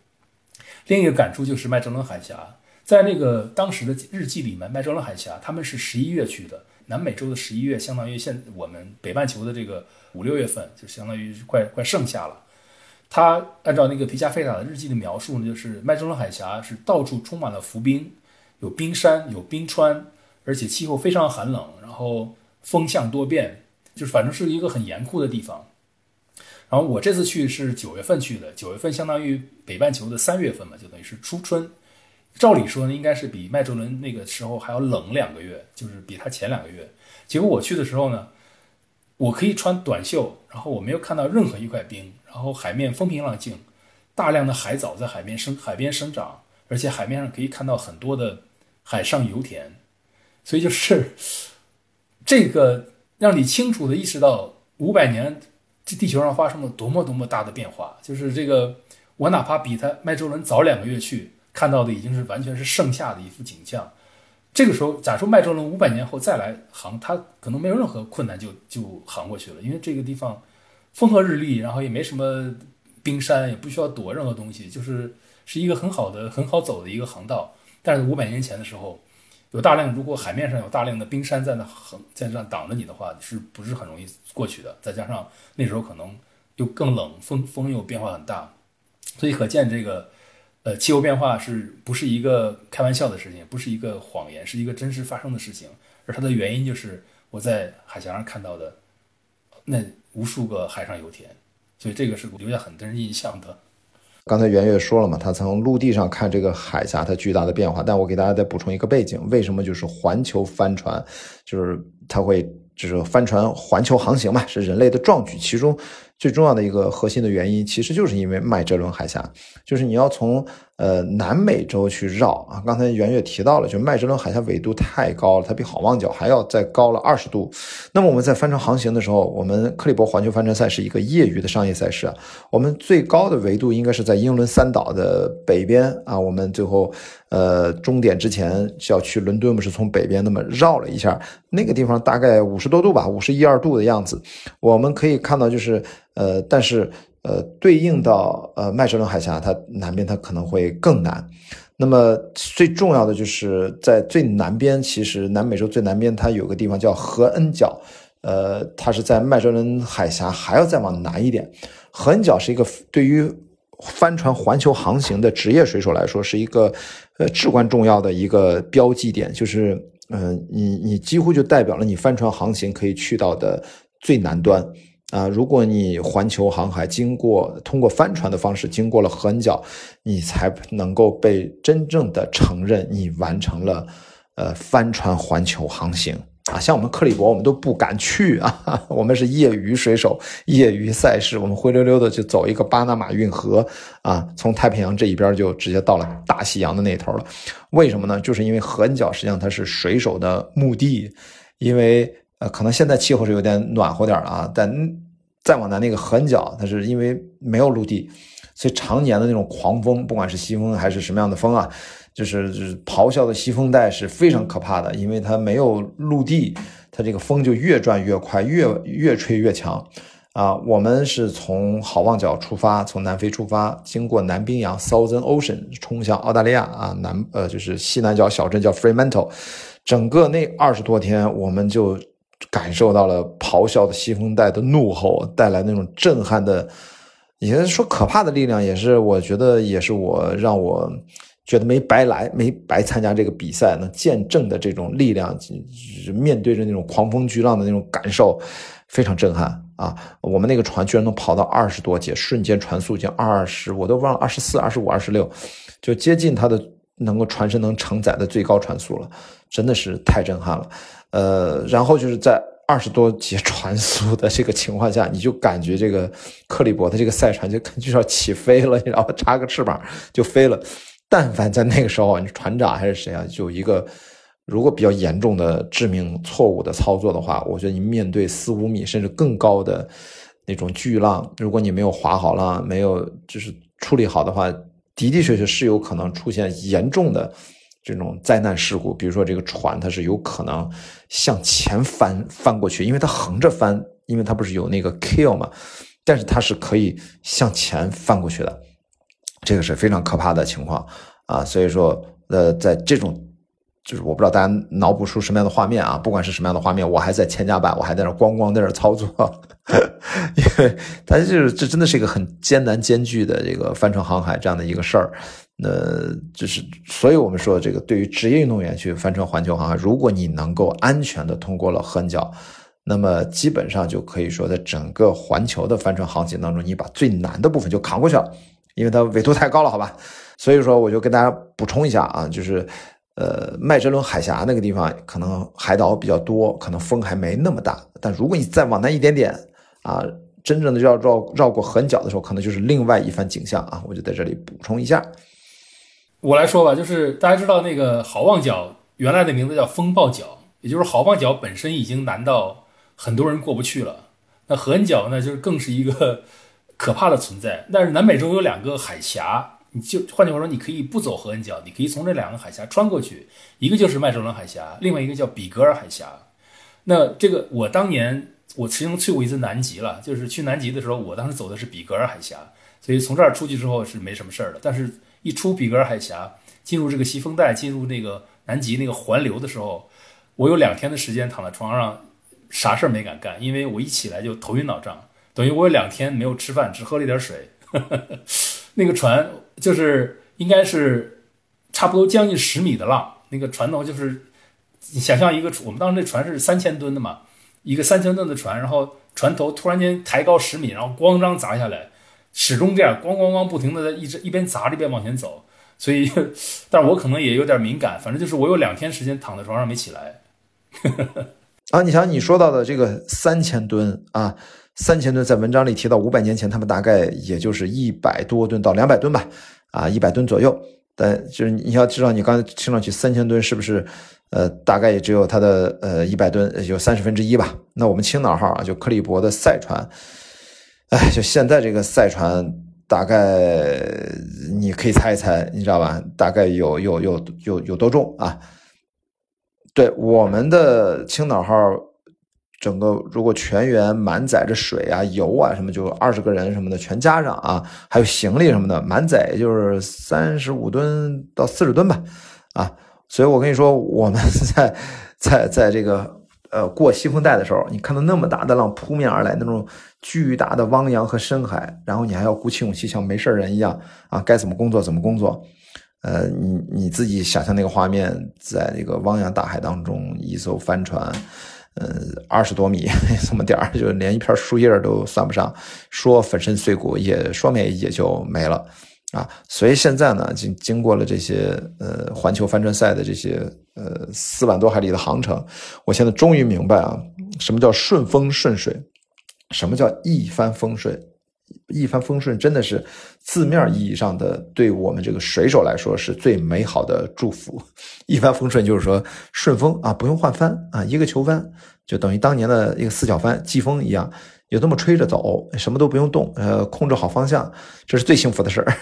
另一个感触就是麦哲伦海峡，在那个当时的日记里面，麦哲伦海峡他们是十一月去的，南美洲的十一月相当于现我们北半球的这个五六月份，就相当于快快盛夏了。他按照那个皮加费塔的日记的描述呢，就是麦哲伦海峡是到处充满了浮冰。有冰山，有冰川，而且气候非常寒冷，然后风向多变，就是反正是一个很严酷的地方。然后我这次去是九月份去的，九月份相当于北半球的三月份嘛，就等于是初春。照理说呢，应该是比麦哲伦那个时候还要冷两个月，就是比他前两个月。结果我去的时候呢，我可以穿短袖，然后我没有看到任何一块冰，然后海面风平浪静，大量的海藻在海边生海边生长。而且海面上可以看到很多的海上油田，所以就是这个让你清楚的意识到五百年这地球上发生了多么多么大的变化。就是这个，我哪怕比他麦哲伦早两个月去看到的，已经是完全是盛夏的一幅景象。这个时候，假如麦哲伦五百年后再来航，他可能没有任何困难就就航过去了，因为这个地方风和日丽，然后也没什么冰山，也不需要躲任何东西，就是是一个很好的、很好走的一个航道。但是五百年前的时候，有大量如果海面上有大量的冰山在那横在那挡着你的话，是不是很容易过去的？再加上那时候可能又更冷，风风又变化很大，所以可见这个。呃，气候变化是不是一个开玩笑的事情？不是一个谎言，是一个真实发生的事情。而它的原因就是我在海峡上看到的那无数个海上油田，所以这个是留下很深印象的。刚才袁岳说了嘛，他从陆地上看这个海峡它巨大的变化。但我给大家再补充一个背景：为什么就是环球帆船，就是它会就是帆船环球航行嘛，是人类的壮举。其中。最重要的一个核心的原因，其实就是因为麦哲伦海峡，就是你要从呃南美洲去绕啊。刚才袁岳提到了，就麦哲伦海峡纬度太高了，它比好望角还要再高了二十度。那么我们在帆船航行的时候，我们克利伯环球帆船赛是一个业余的商业赛事啊。我们最高的纬度应该是在英伦三岛的北边啊。我们最后呃终点之前是要去伦敦，我们是从北边那么绕了一下，那个地方大概五十多度吧，五十一二度的样子。我们可以看到就是。呃，但是呃，对应到呃麦哲伦海峡，它南边它可能会更难。那么最重要的就是在最南边，其实南美洲最南边它有个地方叫何恩角，呃，它是在麦哲伦海峡还要再往南一点。何恩角是一个对于帆船环球航行的职业水手来说是一个呃至关重要的一个标记点，就是嗯，你你几乎就代表了你帆船航行可以去到的最南端。啊，如果你环球航海经过通过帆船的方式经过了横角，你才能够被真正的承认你完成了呃帆船环球航行啊。像我们克里伯，我们都不敢去啊，[laughs] 我们是业余水手，业余赛事，我们灰溜溜的就走一个巴拿马运河啊，从太平洋这一边就直接到了大西洋的那头了。为什么呢？就是因为横角实际上它是水手的墓地，因为。呃，可能现在气候是有点暖和点了啊，但再往南那个横角，它是因为没有陆地，所以常年的那种狂风，不管是西风还是什么样的风啊，就是就是咆哮的西风带是非常可怕的，因为它没有陆地，它这个风就越转越快，越越吹越强啊。我们是从好望角出发，从南非出发，经过南冰洋 （Southern Ocean） 冲向澳大利亚啊，南呃就是西南角小镇叫 Fremantle，整个那二十多天我们就。感受到了咆哮的西风带的怒吼带来那种震撼的，也说可怕的力量，也是我觉得也是我让我觉得没白来，没白参加这个比赛，能见证的这种力量，面对着那种狂风巨浪的那种感受，非常震撼啊！我们那个船居然能跑到二十多节，瞬间船速经二十，我都忘了二十四、二十五、二十六，就接近它的能够船身能承载的最高船速了，真的是太震撼了。呃，然后就是在二十多节船速的这个情况下，你就感觉这个克利伯的这个赛船就就要起飞了，然后插个翅膀就飞了。但凡在那个时候，你船长还是谁啊，就一个如果比较严重的致命错误的操作的话，我觉得你面对四五米甚至更高的那种巨浪，如果你没有划好浪，没有就是处理好的话，的的确确是有可能出现严重的。这种灾难事故，比如说这个船，它是有可能向前翻翻过去，因为它横着翻，因为它不是有那个 kill 嘛，但是它是可以向前翻过去的，这个是非常可怕的情况啊。所以说，呃，在这种，就是我不知道大家脑补出什么样的画面啊，不管是什么样的画面，我还在千家板，我还在那咣咣在那操作，[laughs] 因为它就是这真的是一个很艰难艰巨的这个帆船航海这样的一个事儿。那就是，所以我们说，这个对于职业运动员去帆船环球航海，如果你能够安全的通过了横角，那么基本上就可以说，在整个环球的帆船航行当中，你把最难的部分就扛过去了，因为它纬度太高了，好吧？所以说，我就跟大家补充一下啊，就是，呃，麦哲伦海峡那个地方可能海岛比较多，可能风还没那么大，但如果你再往南一点点啊，真正的要绕绕过横角的时候，可能就是另外一番景象啊，我就在这里补充一下。我来说吧，就是大家知道那个好望角原来的名字叫风暴角，也就是好望角本身已经难到很多人过不去了。那合恩角呢，就是更是一个可怕的存在。但是南美洲有两个海峡，你就换句话说，你可以不走合恩角，你可以从这两个海峡穿过去，一个就是麦哲伦海峡，另外一个叫比格尔海峡。那这个我当年我曾经去过一次南极了，就是去南极的时候，我当时走的是比格尔海峡，所以从这儿出去之后是没什么事儿的。但是，一出比格尔海峡，进入这个西风带，进入那个南极那个环流的时候，我有两天的时间躺在床上，啥事儿没敢干，因为我一起来就头晕脑胀，等于我有两天没有吃饭，只喝了一点水。[laughs] 那个船就是应该是差不多将近十米的浪，那个船头就是你想象一个，我们当时那船是三千吨的嘛，一个三千吨的船，然后船头突然间抬高十米，然后咣当砸下来，始终这样咣咣咣不停的在一直一边砸着一边往前走。所以，[laughs] 但是我可能也有点敏感，反正就是我有两天时间躺在床上没起来。[laughs] 啊，你想你说到的这个三千吨啊，三千吨在文章里提到五百年前他们大概也就是一百多吨到两百吨吧，啊，一百吨左右。但就是你要知道，你刚才听上去三千吨是不是？呃，大概也只有它的呃一百吨，有三十分之一吧。那我们青岛号啊，就克利伯的赛船，哎，就现在这个赛船。大概你可以猜一猜，你知道吧？大概有有有有有多重啊？对，我们的青岛号整个如果全员满载着水啊、油啊什么，就二十个人什么的全加上啊，还有行李什么的，满载就是三十五吨到四十吨吧，啊，所以我跟你说，我们 [laughs] 在在在这个。呃，过西风带的时候，你看到那么大的浪扑面而来，那种巨大的汪洋和深海，然后你还要鼓起勇气像没事人一样啊，该怎么工作怎么工作。呃，你你自己想象那个画面，在那个汪洋大海当中，一艘帆船，呃，二十多米 [laughs] 这么点儿，就连一片树叶都算不上，说粉身碎骨也说没也就没了。啊，所以现在呢，经经过了这些呃环球帆船赛的这些呃四万多海里的航程，我现在终于明白啊，什么叫顺风顺水，什么叫一帆风顺。一帆风顺真的是字面意义上的，对我们这个水手来说是最美好的祝福。一帆风顺就是说顺风啊，不用换帆啊，一个球帆就等于当年的一个四角帆季风一样。就这么吹着走，什么都不用动，呃，控制好方向，这是最幸福的事儿。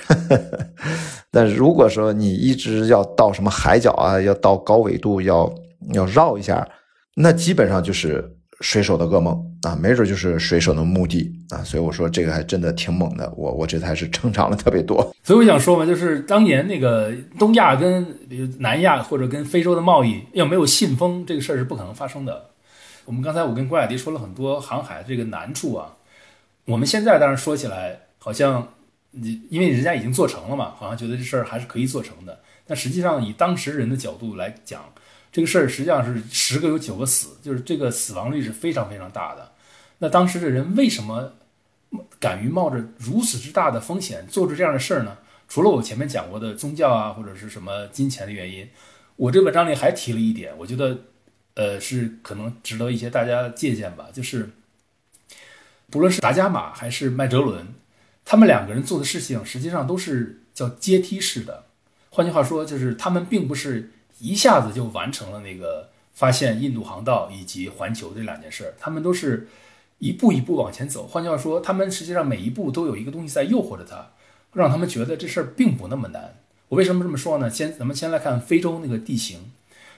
[laughs] 但如果说你一直要到什么海角啊，要到高纬度，要要绕一下，那基本上就是水手的噩梦啊，没准就是水手的墓地啊。所以我说这个还真的挺猛的，我我这才是成长了特别多。[laughs] 所以我想说嘛，就是当年那个东亚跟南亚或者跟非洲的贸易，要没有信封，这个事儿是不可能发生的。我们刚才我跟郭雅迪说了很多航海这个难处啊，我们现在当然说起来好像你因为人家已经做成了嘛，好像觉得这事儿还是可以做成的。但实际上以当时人的角度来讲，这个事儿实际上是十个有九个死，就是这个死亡率是非常非常大的。那当时的人为什么敢于冒着如此之大的风险做出这样的事儿呢？除了我前面讲过的宗教啊或者是什么金钱的原因，我这文章里还提了一点，我觉得。呃，是可能值得一些大家借鉴吧。就是，不论是达伽马还是麦哲伦，他们两个人做的事情实际上都是叫阶梯式的。换句话说，就是他们并不是一下子就完成了那个发现印度航道以及环球这两件事，他们都是一步一步往前走。换句话说，他们实际上每一步都有一个东西在诱惑着他，让他们觉得这事儿并不那么难。我为什么这么说呢？先咱们先来看非洲那个地形。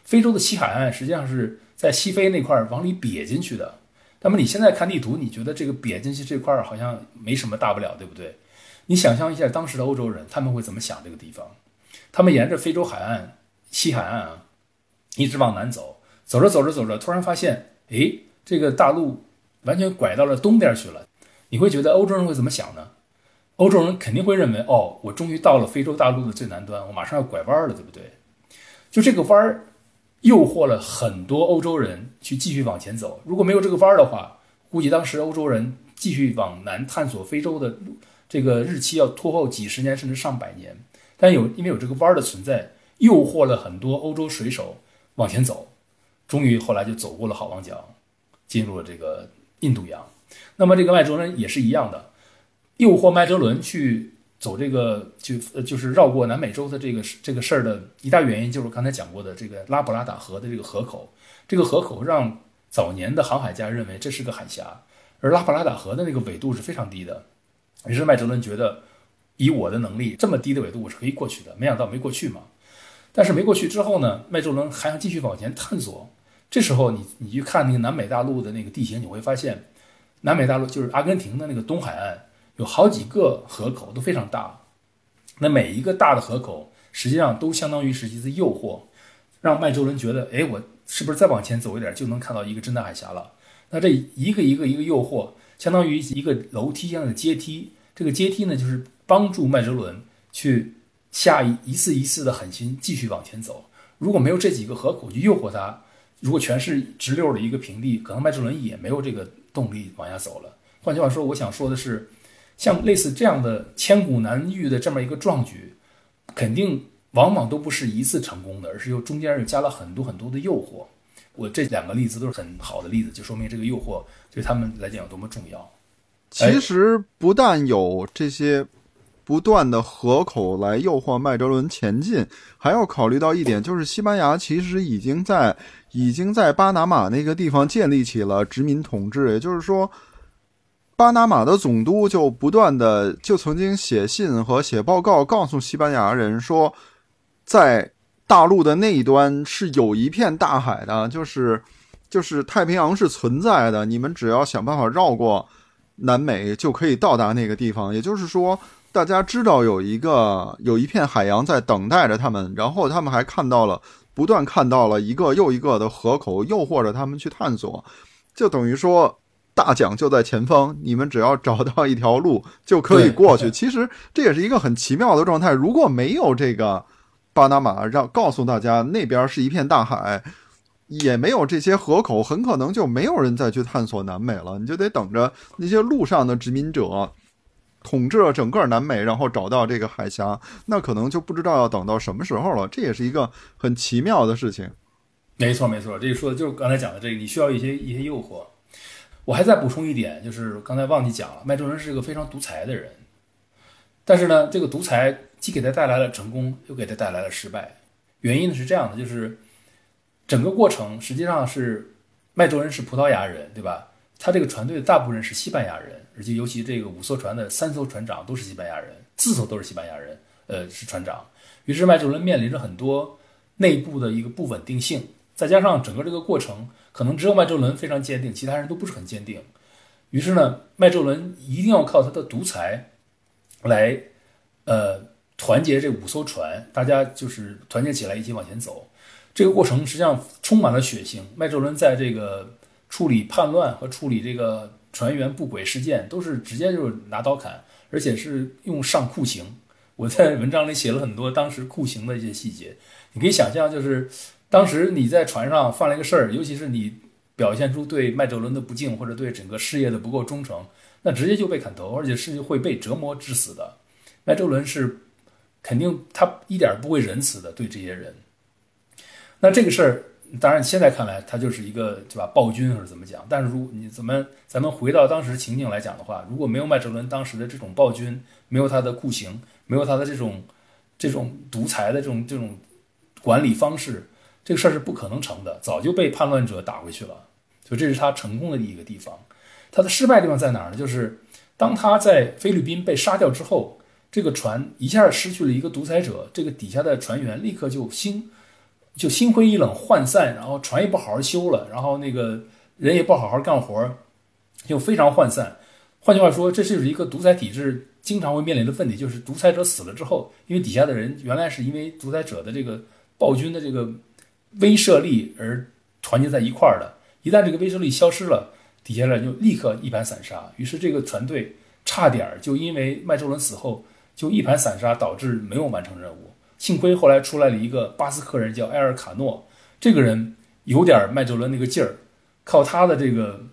非洲的西海岸实际上是在西非那块儿往里瘪进去的。那么你现在看地图，你觉得这个瘪进去这块儿好像没什么大不了，对不对？你想象一下当时的欧洲人他们会怎么想这个地方？他们沿着非洲海岸西海岸啊，一直往南走，走着走着走着，突然发现，哎，这个大陆完全拐到了东边去了。你会觉得欧洲人会怎么想呢？欧洲人肯定会认为，哦，我终于到了非洲大陆的最南端，我马上要拐弯了，对不对？就这个弯儿。诱惑了很多欧洲人去继续往前走。如果没有这个弯儿的话，估计当时欧洲人继续往南探索非洲的这个日期要拖后几十年甚至上百年。但有因为有这个弯儿的存在，诱惑了很多欧洲水手往前走，终于后来就走过了好望角，进入了这个印度洋。那么这个麦哲伦也是一样的，诱惑麦哲伦去。走这个就就是绕过南美洲的这个这个事儿的一大原因，就是刚才讲过的这个拉布拉达河的这个河口。这个河口让早年的航海家认为这是个海峡，而拉布拉达河的那个纬度是非常低的。于是麦哲伦觉得，以我的能力，这么低的纬度我是可以过去的。没想到没过去嘛。但是没过去之后呢，麦哲伦还想继续往前探索。这时候你你去看那个南美大陆的那个地形，你会发现，南美大陆就是阿根廷的那个东海岸，有好几个河口都非常大。那每一个大的河口，实际上都相当于是一次诱惑，让麦哲伦觉得，哎，我是不是再往前走一点就能看到一个真的海峡了？那这一个一个一个诱惑，相当于一个楼梯一样的阶梯。这个阶梯呢，就是帮助麦哲伦去下一次一次的狠心继续往前走。如果没有这几个河口去诱惑他，如果全是直溜的一个平地，可能麦哲伦也没有这个动力往下走了。换句话说，我想说的是，像类似这样的千古难遇的这么一个壮举，肯定往往都不是一次成功的，而是又中间又加了很多很多的诱惑。我这两个例子都是很好的例子，就说明这个诱惑对他们来讲有多么重要。其实不但有这些不断的合口来诱惑麦哲伦前进，还要考虑到一点，就是西班牙其实已经在已经在巴拿马那个地方建立起了殖民统治，也就是说，巴拿马的总督就不断的就曾经写信和写报告告诉西班牙人说，在大陆的那一端是有一片大海的，就是就是太平洋是存在的，你们只要想办法绕过。南美就可以到达那个地方，也就是说，大家知道有一个有一片海洋在等待着他们，然后他们还看到了，不断看到了一个又一个的河口，诱惑着他们去探索，就等于说大奖就在前方，你们只要找到一条路就可以过去。其实这也是一个很奇妙的状态。如果没有这个巴拿马让告诉大家那边是一片大海。也没有这些河口，很可能就没有人再去探索南美了。你就得等着那些路上的殖民者统治了整个南美，然后找到这个海峡，那可能就不知道要等到什么时候了。这也是一个很奇妙的事情。没错，没错，这个说的就是刚才讲的这个，你需要一些一些诱惑。我还再补充一点，就是刚才忘记讲了，麦哲伦是一个非常独裁的人，但是呢，这个独裁既给他带来了成功，又给他带来了失败。原因呢是这样的，就是。整个过程实际上是麦哲伦是葡萄牙人，对吧？他这个船队的大部分人是西班牙人，而且尤其这个五艘船的三艘船长都是西班牙人，四艘都是西班牙人，呃，是船长。于是麦哲伦面临着很多内部的一个不稳定性，再加上整个这个过程可能只有麦哲伦非常坚定，其他人都不是很坚定。于是呢，麦哲伦一定要靠他的独裁来，呃，团结这五艘船，大家就是团结起来一起往前走。这个过程实际上充满了血腥。麦哲伦在这个处理叛乱和处理这个船员不轨事件，都是直接就是拿刀砍，而且是用上酷刑。我在文章里写了很多当时酷刑的一些细节。你可以想象，就是当时你在船上犯了一个事儿，尤其是你表现出对麦哲伦的不敬或者对整个事业的不够忠诚，那直接就被砍头，而且是会被折磨致死的。麦哲伦是肯定他一点不会仁慈的对这些人。那这个事儿，当然现在看来，他就是一个对吧暴君还是怎么讲？但是如果你怎么咱们回到当时情景来讲的话，如果没有麦哲伦当时的这种暴君，没有他的酷刑，没有他的这种这种独裁的这种这种管理方式，这个事儿是不可能成的，早就被叛乱者打回去了。所以这是他成功的一个地方。他的失败地方在哪儿呢？就是当他在菲律宾被杀掉之后，这个船一下失去了一个独裁者，这个底下的船员立刻就心。就心灰意冷、涣散，然后船也不好好修了，然后那个人也不好好干活，就非常涣散。换句话说，这就是一个独裁体制经常会面临的问题，就是独裁者死了之后，因为底下的人原来是因为独裁者的这个暴君的这个威慑力而团结在一块儿的，一旦这个威慑力消失了，底下人就立刻一盘散沙。于是这个船队差点就因为麦哲伦死后就一盘散沙，导致没有完成任务。幸亏后来出来了一个巴斯克人，叫埃尔卡诺。这个人有点麦哲伦那个劲儿，靠他的这个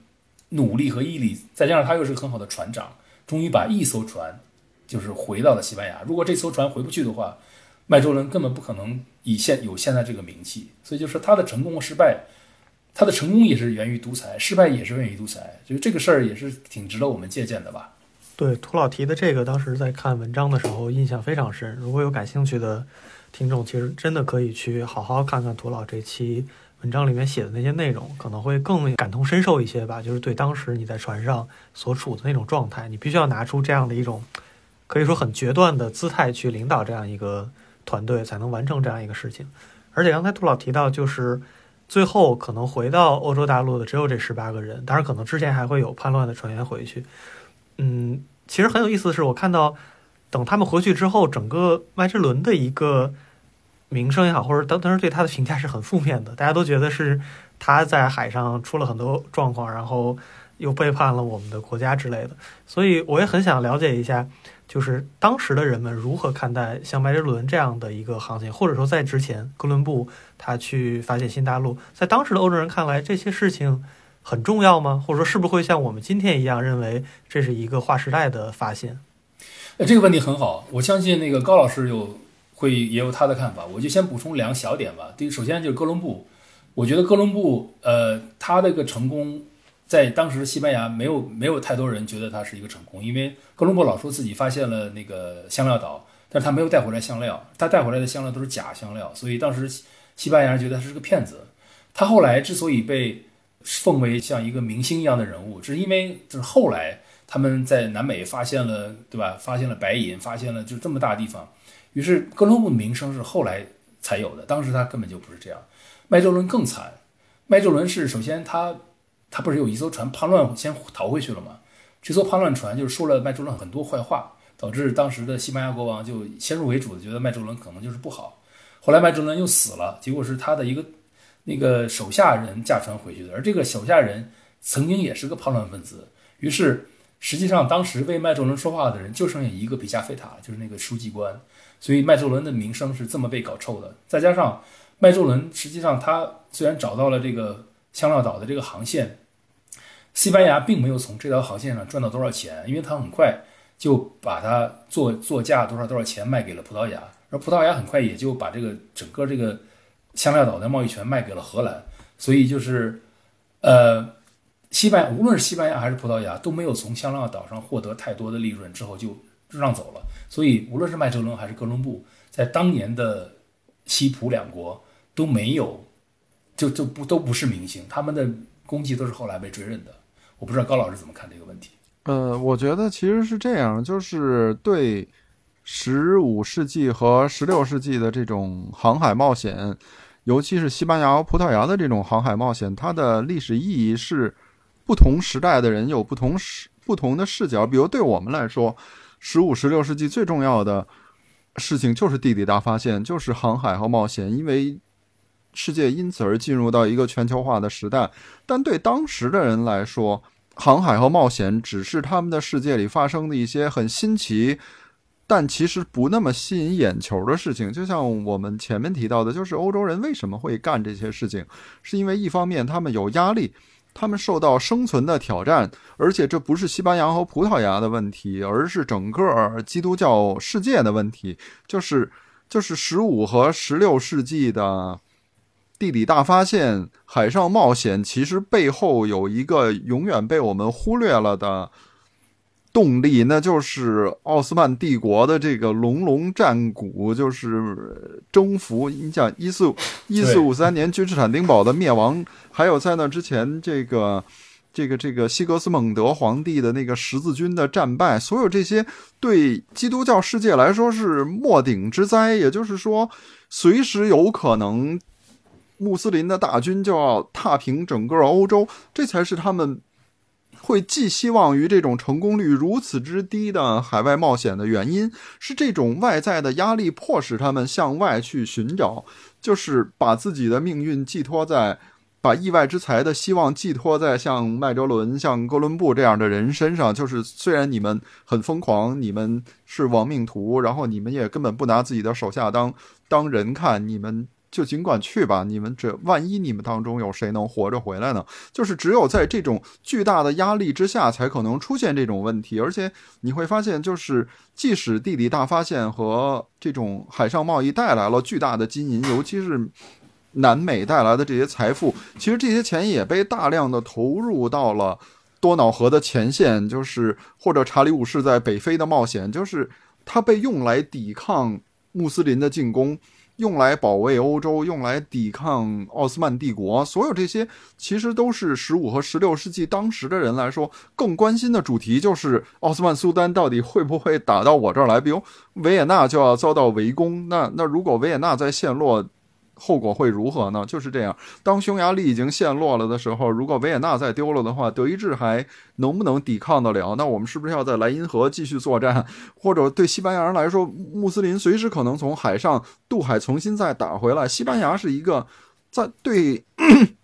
努力和毅力，再加上他又是很好的船长，终于把一艘船就是回到了西班牙。如果这艘船回不去的话，麦哲伦根本不可能以现有现在这个名气。所以就是他的成功和失败，他的成功也是源于独裁，失败也是源于独裁。就这个事儿也是挺值得我们借鉴的吧。对涂老提的这个，当时在看文章的时候印象非常深。如果有感兴趣的听众，其实真的可以去好好看看涂老这期文章里面写的那些内容，可能会更感同身受一些吧。就是对当时你在船上所处的那种状态，你必须要拿出这样的一种可以说很决断的姿态去领导这样一个团队，才能完成这样一个事情。而且刚才涂老提到，就是最后可能回到欧洲大陆的只有这十八个人，当然可能之前还会有叛乱的船员回去。嗯，其实很有意思的是，我看到等他们回去之后，整个麦哲伦的一个名声也好，或者当当时对他的评价是很负面的，大家都觉得是他在海上出了很多状况，然后又背叛了我们的国家之类的。所以我也很想了解一下。就是当时的人们如何看待像麦哲伦这样的一个航行，或者说在之前哥伦布他去发现新大陆，在当时的欧洲人看来，这些事情很重要吗？或者说是不是会像我们今天一样认为这是一个划时代的发现？呃，这个问题很好，我相信那个高老师有会也有他的看法，我就先补充两个小点吧。第一，首先就是哥伦布，我觉得哥伦布呃他这个成功。在当时西班牙没有没有太多人觉得他是一个成功，因为哥伦布老说自己发现了那个香料岛，但是他没有带回来香料，他带回来的香料都是假香料，所以当时西班牙人觉得他是个骗子。他后来之所以被奉为像一个明星一样的人物，只是因为就是后来他们在南美发现了，对吧？发现了白银，发现了就这么大地方，于是哥伦布的名声是后来才有的，当时他根本就不是这样。麦哲伦更惨，麦哲伦是首先他。他不是有一艘船叛乱先逃回去了吗？这艘叛乱船就是说了麦哲伦很多坏话，导致当时的西班牙国王就先入为主的觉得麦哲伦可能就是不好。后来麦哲伦又死了，结果是他的一个那个手下人驾船回去的，而这个手下人曾经也是个叛乱分子。于是实际上当时为麦哲伦说话的人就剩下一个比加菲塔，就是那个书记官。所以麦哲伦的名声是这么被搞臭的。再加上麦哲伦实际上他虽然找到了这个香料岛的这个航线。西班牙并没有从这条航线上赚到多少钱，因为他很快就把它做做价多少多少钱卖给了葡萄牙，而葡萄牙很快也就把这个整个这个香料岛的贸易权卖给了荷兰，所以就是，呃，西班无论是西班牙还是葡萄牙都没有从香料岛上获得太多的利润，之后就让走了。所以无论是麦哲伦还是哥伦布，在当年的西葡两国都没有，就就不都不是明星，他们的功绩都是后来被追认的。我不知道高老师怎么看这个问题。呃，我觉得其实是这样，就是对十五世纪和十六世纪的这种航海冒险，尤其是西班牙和葡萄牙的这种航海冒险，它的历史意义是不同时代的人有不同视不同的视角。比如对我们来说，十五、十六世纪最重要的事情就是地理大发现，就是航海和冒险，因为。世界因此而进入到一个全球化的时代，但对当时的人来说，航海和冒险只是他们的世界里发生的一些很新奇，但其实不那么吸引眼球的事情。就像我们前面提到的，就是欧洲人为什么会干这些事情，是因为一方面他们有压力，他们受到生存的挑战，而且这不是西班牙和葡萄牙的问题，而是整个基督教世界的问题，就是就是十五和十六世纪的。地理大发现、海上冒险，其实背后有一个永远被我们忽略了的动力，那就是奥斯曼帝国的这个隆隆战鼓，就是征服。你想，一四一四五三年君士坦丁堡的灭亡，还有在那之前这个这个这个西格斯蒙德皇帝的那个十字军的战败，所有这些对基督教世界来说是末顶之灾。也就是说，随时有可能。穆斯林的大军就要踏平整个欧洲，这才是他们会寄希望于这种成功率如此之低的海外冒险的原因。是这种外在的压力迫使他们向外去寻找，就是把自己的命运寄托在，把意外之财的希望寄托在像麦哲伦、像哥伦布这样的人身上。就是虽然你们很疯狂，你们是亡命徒，然后你们也根本不拿自己的手下当当人看，你们。就尽管去吧，你们这万一你们当中有谁能活着回来呢？就是只有在这种巨大的压力之下，才可能出现这种问题。而且你会发现，就是即使地理大发现和这种海上贸易带来了巨大的金银，尤其是南美带来的这些财富，其实这些钱也被大量的投入到了多瑙河的前线，就是或者查理五世在北非的冒险，就是它被用来抵抗穆斯林的进攻。用来保卫欧洲，用来抵抗奥斯曼帝国，所有这些其实都是十五和十六世纪当时的人来说更关心的主题，就是奥斯曼苏丹到底会不会打到我这儿来？比如维也纳就要遭到围攻，那那如果维也纳在陷落。后果会如何呢？就是这样。当匈牙利已经陷落了的时候，如果维也纳再丢了的话，德意志还能不能抵抗得了？那我们是不是要在莱茵河继续作战？或者对西班牙人来说，穆斯林随时可能从海上渡海重新再打回来？西班牙是一个在对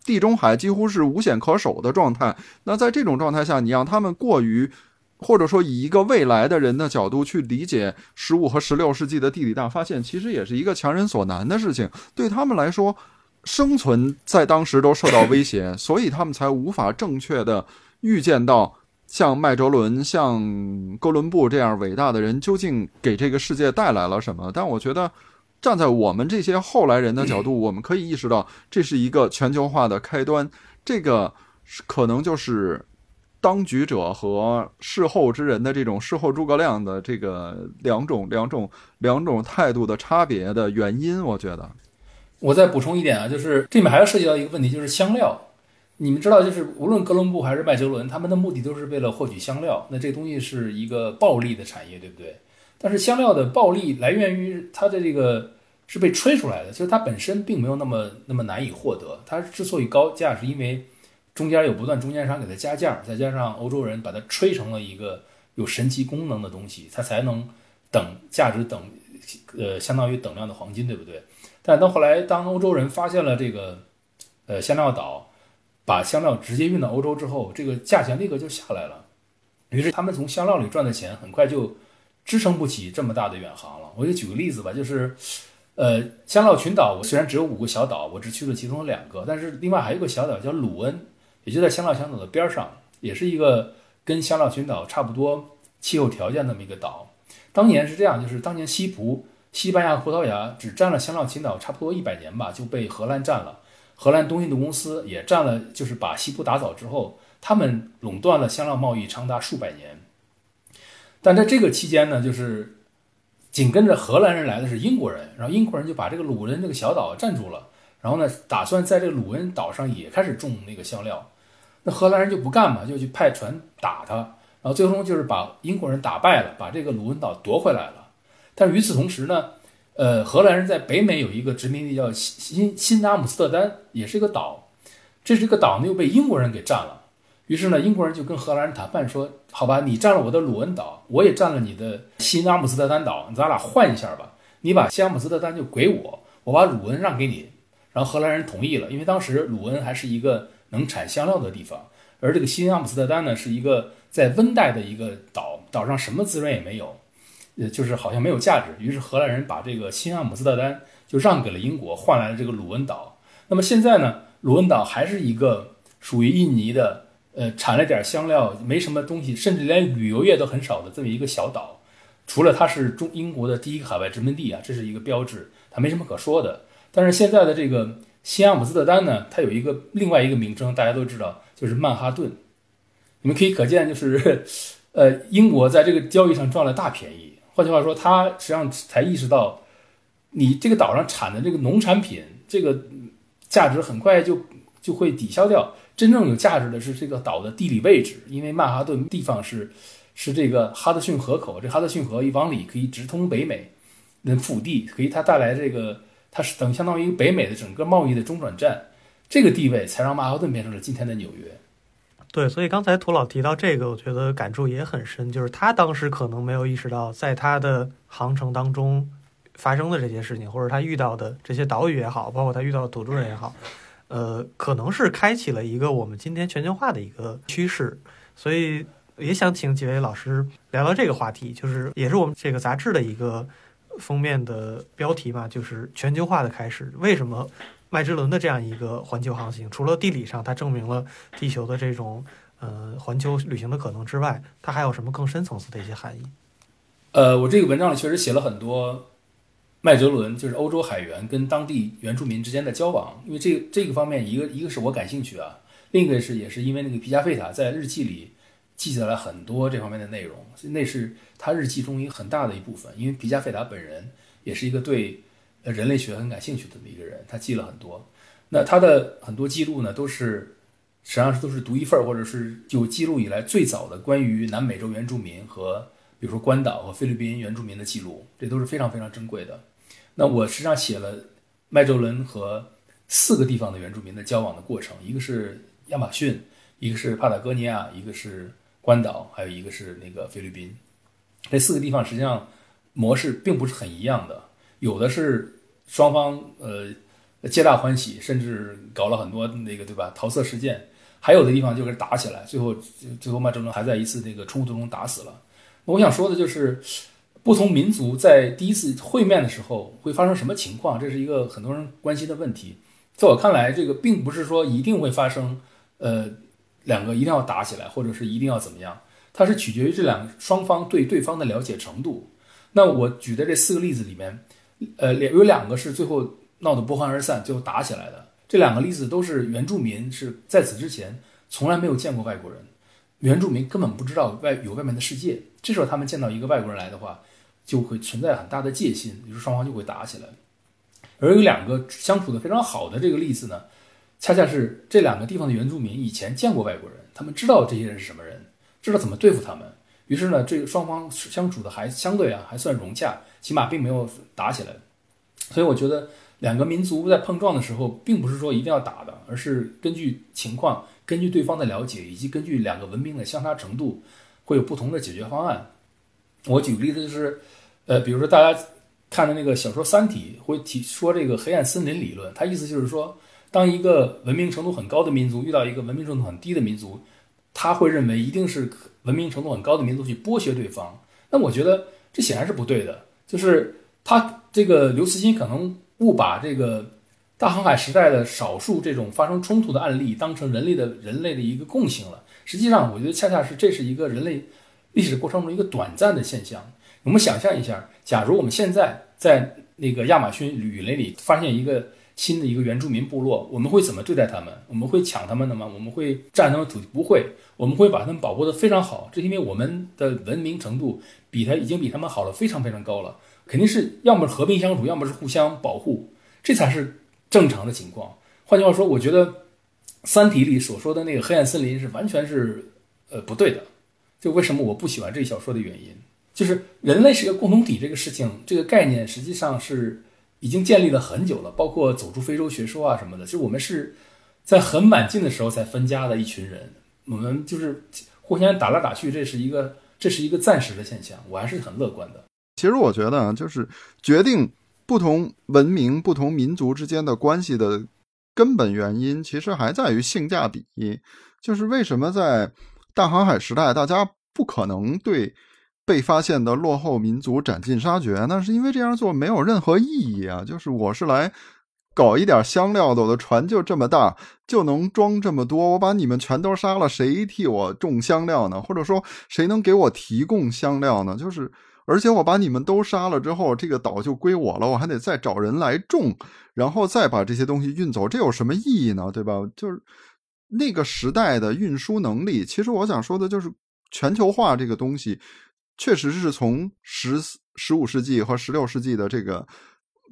地中海几乎是无险可守的状态。那在这种状态下，你让他们过于。或者说，以一个未来的人的角度去理解十五和十六世纪的地理大发现，其实也是一个强人所难的事情。对他们来说，生存在当时都受到威胁，所以他们才无法正确的预见到像麦哲伦、像哥伦布这样伟大的人究竟给这个世界带来了什么。但我觉得，站在我们这些后来人的角度，我们可以意识到，这是一个全球化的开端。这个可能就是。当局者和事后之人的这种事后诸葛亮的这个两种两种两种态度的差别的原因，我觉得。我再补充一点啊，就是这里面还要涉及到一个问题，就是香料。你们知道，就是无论哥伦布还是麦哲伦，他们的目的都是为了获取香料。那这东西是一个暴利的产业，对不对？但是香料的暴利来源于它的这个是被吹出来的，其实它本身并没有那么那么难以获得。它之所以高价，是因为。中间有不断中间商给它加价，再加上欧洲人把它吹成了一个有神奇功能的东西，它才能等价值等，呃，相当于等量的黄金，对不对？但到后来，当欧洲人发现了这个，呃，香料岛，把香料直接运到欧洲之后，这个价钱立刻就下来了。于是他们从香料里赚的钱很快就支撑不起这么大的远航了。我就举个例子吧，就是，呃，香料群岛我虽然只有五个小岛，我只去了其中两个，但是另外还有一个小岛叫鲁恩。也就在香料群岛的边上，也是一个跟香料群岛差不多气候条件那么一个岛。当年是这样，就是当年西葡、西班牙、葡萄牙只占了香料群岛差不多一百年吧，就被荷兰占了。荷兰东印度公司也占了，就是把西葡打倒之后，他们垄断了香料贸易长达数百年。但在这个期间呢，就是紧跟着荷兰人来的是英国人，然后英国人就把这个鲁恩这个小岛占住了，然后呢，打算在这个鲁恩岛上也开始种那个香料。那荷兰人就不干嘛，就去派船打他，然后最终就是把英国人打败了，把这个鲁恩岛夺回来了。但与此同时呢，呃，荷兰人在北美有一个殖民地叫新新阿姆斯特丹，也是一个岛。这是一个岛呢，又被英国人给占了。于是呢，英国人就跟荷兰人谈判说：“好吧，你占了我的鲁恩岛，我也占了你的新阿姆斯特丹岛，咱俩换一下吧。你把新阿姆斯特丹就给我，我把鲁恩让给你。”然后荷兰人同意了，因为当时鲁恩还是一个。能产香料的地方，而这个新阿姆斯特丹呢，是一个在温带的一个岛，岛上什么资源也没有，呃，就是好像没有价值。于是荷兰人把这个新阿姆斯特丹就让给了英国，换来了这个鲁恩岛。那么现在呢，鲁恩岛还是一个属于印尼的，呃，产了点香料，没什么东西，甚至连旅游业都很少的这么一个小岛。除了它是中英国的第一个海外殖民地啊，这是一个标志，它没什么可说的。但是现在的这个。新阿姆斯特丹呢，它有一个另外一个名称，大家都知道，就是曼哈顿。你们可以可见，就是，呃，英国在这个交易上赚了大便宜。换句话说，他实际上才意识到，你这个岛上产的这个农产品，这个价值很快就就会抵消掉。真正有价值的是这个岛的地理位置，因为曼哈顿地方是是这个哈德逊河口，这哈德逊河一往里可以直通北美，那腹地可以它带来这个。它是等相当于北美的整个贸易的中转站，这个地位才让曼哈顿变成了今天的纽约。对，所以刚才涂老提到这个，我觉得感触也很深，就是他当时可能没有意识到，在他的航程当中发生的这些事情，或者他遇到的这些岛屿也好，包括他遇到的土著人也好，呃，可能是开启了一个我们今天全球化的一个趋势。所以也想请几位老师聊聊这个话题，就是也是我们这个杂志的一个。封面的标题嘛，就是全球化的开始。为什么麦哲伦的这样一个环球航行，除了地理上它证明了地球的这种呃环球旅行的可能之外，它还有什么更深层次的一些含义？呃，我这个文章里确实写了很多麦哲伦，就是欧洲海员跟当地原住民之间的交往。因为这这个方面，一个一个是我感兴趣啊，另一个是也是因为那个皮加费塔在日记里。记载了很多这方面的内容，那是他日记中一个很大的一部分。因为皮加费达本人也是一个对，人类学很感兴趣的一个人，他记了很多。那他的很多记录呢，都是实际上是都是独一份，或者是有记录以来最早的关于南美洲原住民和比如说关岛和菲律宾原住民的记录，这都是非常非常珍贵的。那我实际上写了麦哲伦和四个地方的原住民的交往的过程，一个是亚马逊，一个是帕塔哥尼亚，一个是关岛，还有一个是那个菲律宾。这四个地方实际上模式并不是很一样的，有的是双方呃皆大欢喜，甚至搞了很多那个对吧桃色事件，还有的地方就是打起来，最后最后麦哲伦还在一次那个冲突中打死了。我想说的就是，不同民族在第一次会面的时候会发生什么情况，这是一个很多人关心的问题。在我看来，这个并不是说一定会发生，呃，两个一定要打起来，或者是一定要怎么样，它是取决于这两双方对对方的了解程度。那我举的这四个例子里面，呃，两有两个是最后闹得不欢而散，最后打起来的。这两个例子都是原住民是在此之前从来没有见过外国人，原住民根本不知道外有外面的世界。这时候他们见到一个外国人来的话，就会存在很大的戒心，于是双方就会打起来。而有两个相处的非常好的这个例子呢，恰恰是这两个地方的原住民以前见过外国人，他们知道这些人是什么人，知道怎么对付他们。于是呢，这个双方相处的还相对啊还算融洽，起码并没有打起来。所以我觉得两个民族在碰撞的时候，并不是说一定要打的，而是根据情况、根据对方的了解，以及根据两个文明的相差程度，会有不同的解决方案。我举个例子，就是，呃，比如说大家看的那个小说《三体》，会提说这个黑暗森林理论，它意思就是说，当一个文明程度很高的民族遇到一个文明程度很低的民族，他会认为一定是文明程度很高的民族去剥削对方。那我觉得这显然是不对的，就是他这个刘慈欣可能误把这个大航海时代的少数这种发生冲突的案例当成人类的人类的一个共性了。实际上，我觉得恰恰是这是一个人类历史过程中一个短暂的现象。我们想象一下，假如我们现在在那个亚马逊雨林里发现一个新的一个原住民部落，我们会怎么对待他们？我们会抢他们的吗？我们会占他们土地？不会，我们会把他们保护得非常好。这是因为我们的文明程度比他已经比他们好了非常非常高了，肯定是要么是和平相处，要么是互相保护，这才是正常的情况。换句话说，我觉得《三体》里所说的那个黑暗森林是完全是呃不对的。就为什么我不喜欢这小说的原因，就是人类是一个共同体这个事情，这个概念实际上是已经建立了很久了，包括走出非洲学说啊什么的。就我们是在很晚近的时候才分家的一群人，我们就是互相打来打去，这是一个这是一个暂时的现象，我还是很乐观的。其实我觉得啊，就是决定不同文明、不同民族之间的关系的根本原因，其实还在于性价比。就是为什么在大航海时代，大家不可能对被发现的落后民族斩尽杀绝，那是因为这样做没有任何意义啊！就是我是来搞一点香料的，我的船就这么大，就能装这么多，我把你们全都杀了，谁替我种香料呢？或者说，谁能给我提供香料呢？就是。而且我把你们都杀了之后，这个岛就归我了，我还得再找人来种，然后再把这些东西运走，这有什么意义呢？对吧？就是那个时代的运输能力。其实我想说的就是，全球化这个东西，确实是从十十五世纪和十六世纪的这个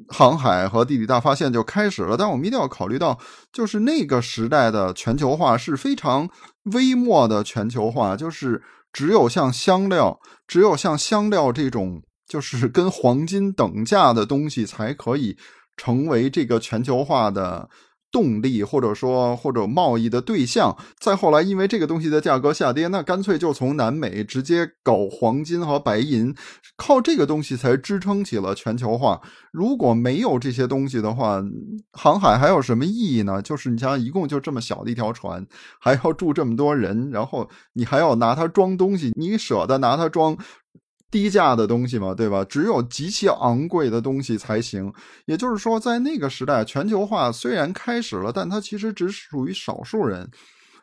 航海和地理大发现就开始了。但我们一定要考虑到，就是那个时代的全球化是非常微末的全球化，就是。只有像香料，只有像香料这种，就是跟黄金等价的东西，才可以成为这个全球化的动力，或者说或者贸易的对象。再后来，因为这个东西的价格下跌，那干脆就从南美直接搞黄金和白银，靠这个东西才支撑起了全球化。如果没有这些东西的话，航海还有什么意义呢？就是你想，一共就这么小的一条船，还要住这么多人，然后你还要拿它装东西，你舍得拿它装低价的东西嘛？对吧？只有极其昂贵的东西才行。也就是说，在那个时代，全球化虽然开始了，但它其实只属于少数人，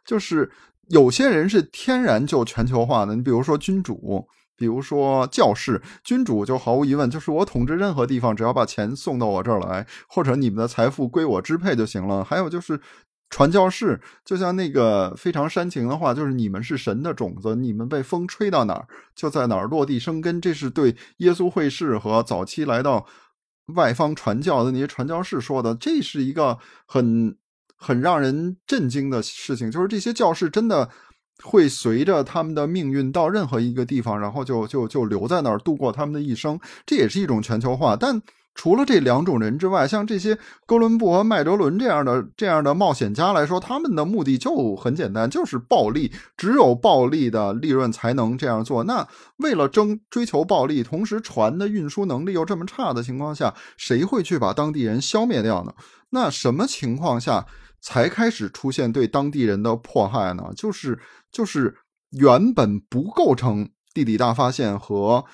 就是有些人是天然就全球化的。你比如说君主。比如说教士、君主，就毫无疑问，就是我统治任何地方，只要把钱送到我这儿来，或者你们的财富归我支配就行了。还有就是传教士，就像那个非常煽情的话，就是你们是神的种子，你们被风吹到哪儿，就在哪儿落地生根。这是对耶稣会士和早期来到外方传教的那些传教士说的，这是一个很很让人震惊的事情，就是这些教士真的会随着他们的命运到任何一个地方，然后就就就留在那儿度过他们的一生，这也是一种全球化，但。除了这两种人之外，像这些哥伦布和麦哲伦这样的这样的冒险家来说，他们的目的就很简单，就是暴利，只有暴利的利润才能这样做。那为了争追求暴利，同时船的运输能力又这么差的情况下，谁会去把当地人消灭掉呢？那什么情况下才开始出现对当地人的迫害呢？就是就是原本不构成地理大发现和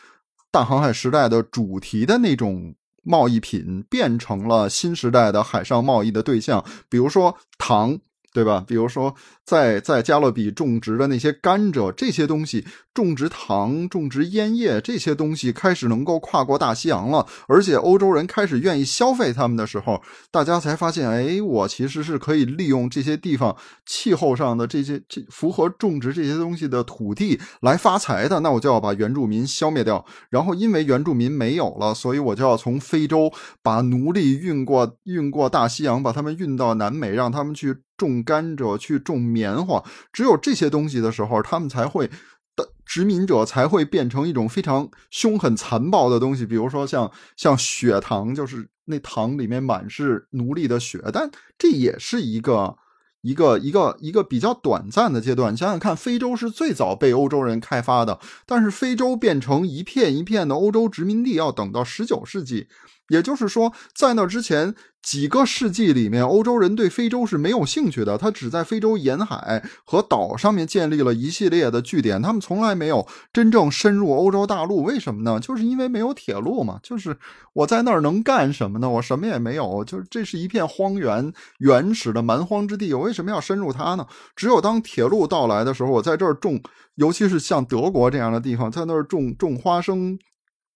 大航海时代的主题的那种。贸易品变成了新时代的海上贸易的对象，比如说糖。对吧？比如说，在在加勒比种植的那些甘蔗，这些东西种植糖、种植烟叶这些东西开始能够跨过大西洋了，而且欧洲人开始愿意消费他们的时候，大家才发现，哎，我其实是可以利用这些地方气候上的这些这符合种植这些东西的土地来发财的。那我就要把原住民消灭掉，然后因为原住民没有了，所以我就要从非洲把奴隶运过运过大西洋，把他们运到南美，让他们去。种甘蔗去种棉花，只有这些东西的时候，他们才会的殖民者才会变成一种非常凶狠残暴的东西。比如说像像血糖，就是那糖里面满是奴隶的血，但这也是一个一个一个一个比较短暂的阶段。想想看，非洲是最早被欧洲人开发的，但是非洲变成一片一片的欧洲殖民地，要等到十九世纪。也就是说，在那之前几个世纪里面，欧洲人对非洲是没有兴趣的。他只在非洲沿海和岛上面建立了一系列的据点，他们从来没有真正深入欧洲大陆。为什么呢？就是因为没有铁路嘛。就是我在那儿能干什么呢？我什么也没有。就是这是一片荒原、原始的蛮荒之地。我为什么要深入它呢？只有当铁路到来的时候，我在这儿种，尤其是像德国这样的地方，在那儿种种花生。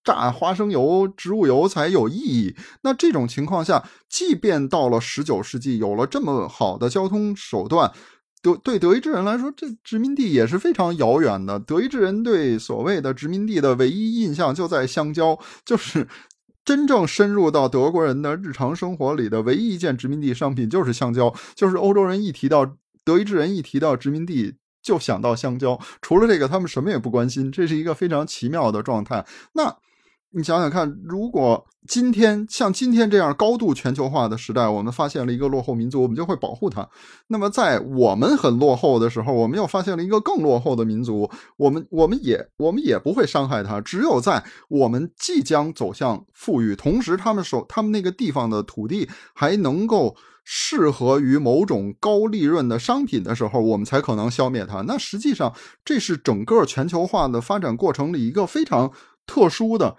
榨花生油、植物油才有意义。那这种情况下，即便到了十九世纪，有了这么好的交通手段，德对德意志人来说，这殖民地也是非常遥远的。德意志人对所谓的殖民地的唯一印象就在香蕉，就是真正深入到德国人的日常生活里的唯一一件殖民地商品就是香蕉。就是欧洲人一提到德意志人一提到殖民地，就想到香蕉。除了这个，他们什么也不关心。这是一个非常奇妙的状态。那。你想想看，如果今天像今天这样高度全球化的时代，我们发现了一个落后民族，我们就会保护它。那么，在我们很落后的时候，我们又发现了一个更落后的民族，我们我们也我们也不会伤害它。只有在我们即将走向富裕，同时他们手他们那个地方的土地还能够适合于某种高利润的商品的时候，我们才可能消灭它。那实际上，这是整个全球化的发展过程里一个非常特殊的。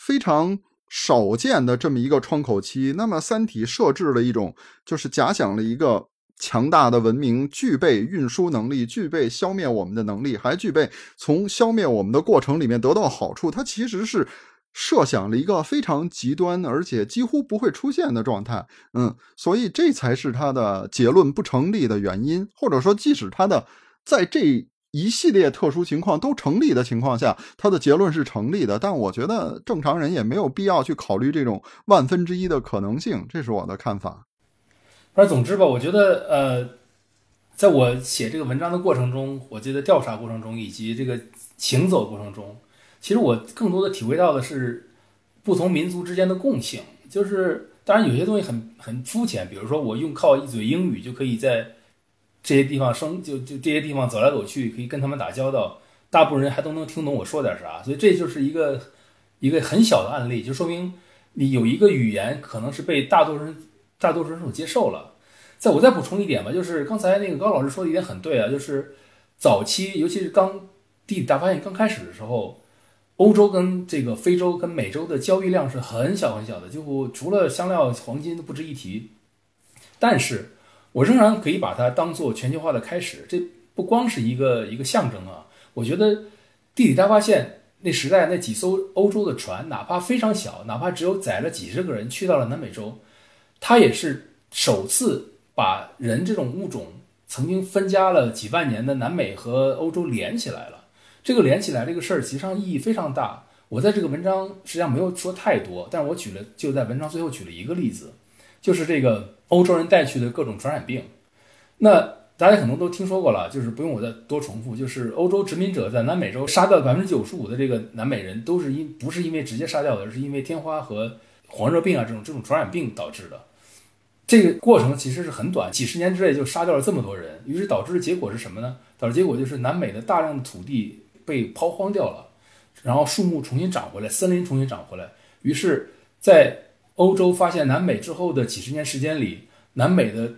非常少见的这么一个窗口期，那么《三体》设置了一种，就是假想了一个强大的文明，具备运输能力，具备消灭我们的能力，还具备从消灭我们的过程里面得到好处。它其实是设想了一个非常极端，而且几乎不会出现的状态。嗯，所以这才是它的结论不成立的原因，或者说，即使它的在这。一系列特殊情况都成立的情况下，他的结论是成立的。但我觉得正常人也没有必要去考虑这种万分之一的可能性，这是我的看法。反正总之吧，我觉得呃，在我写这个文章的过程中，我记得调查过程中以及这个行走过程中，其实我更多的体会到的是不同民族之间的共性。就是当然有些东西很很肤浅，比如说我用靠一嘴英语就可以在。这些地方生就就这些地方走来走去，可以跟他们打交道，大部分人还都能听懂我说点啥，所以这就是一个一个很小的案例，就说明你有一个语言可能是被大多数人大多数人所接受了。再我再补充一点吧，就是刚才那个高老师说的一点很对啊，就是早期尤其是刚地理大发现刚开始的时候，欧洲跟这个非洲跟美洲的交易量是很小很小的，就除了香料、黄金都不值一提，但是。我仍然可以把它当做全球化的开始，这不光是一个一个象征啊！我觉得地理大发现那时代那几艘欧洲的船，哪怕非常小，哪怕只有载了几十个人去到了南美洲，它也是首次把人这种物种曾经分家了几万年的南美和欧洲连起来了。这个连起来这个事儿，实际上意义非常大。我在这个文章实际上没有说太多，但是我举了就在文章最后举了一个例子，就是这个欧洲人带去的各种传染病。那大家可能都听说过了，就是不用我再多重复，就是欧洲殖民者在南美洲杀掉百分之九十五的这个南美人，都是因不是因为直接杀掉的，而是因为天花和黄热病啊这种这种传染病导致的。这个过程其实是很短，几十年之内就杀掉了这么多人，于是导致的结果是什么呢？导致结果就是南美的大量的土地被抛荒掉了，然后树木重新长回来，森林重新长回来。于是，在欧洲发现南美之后的几十年时间里，南美的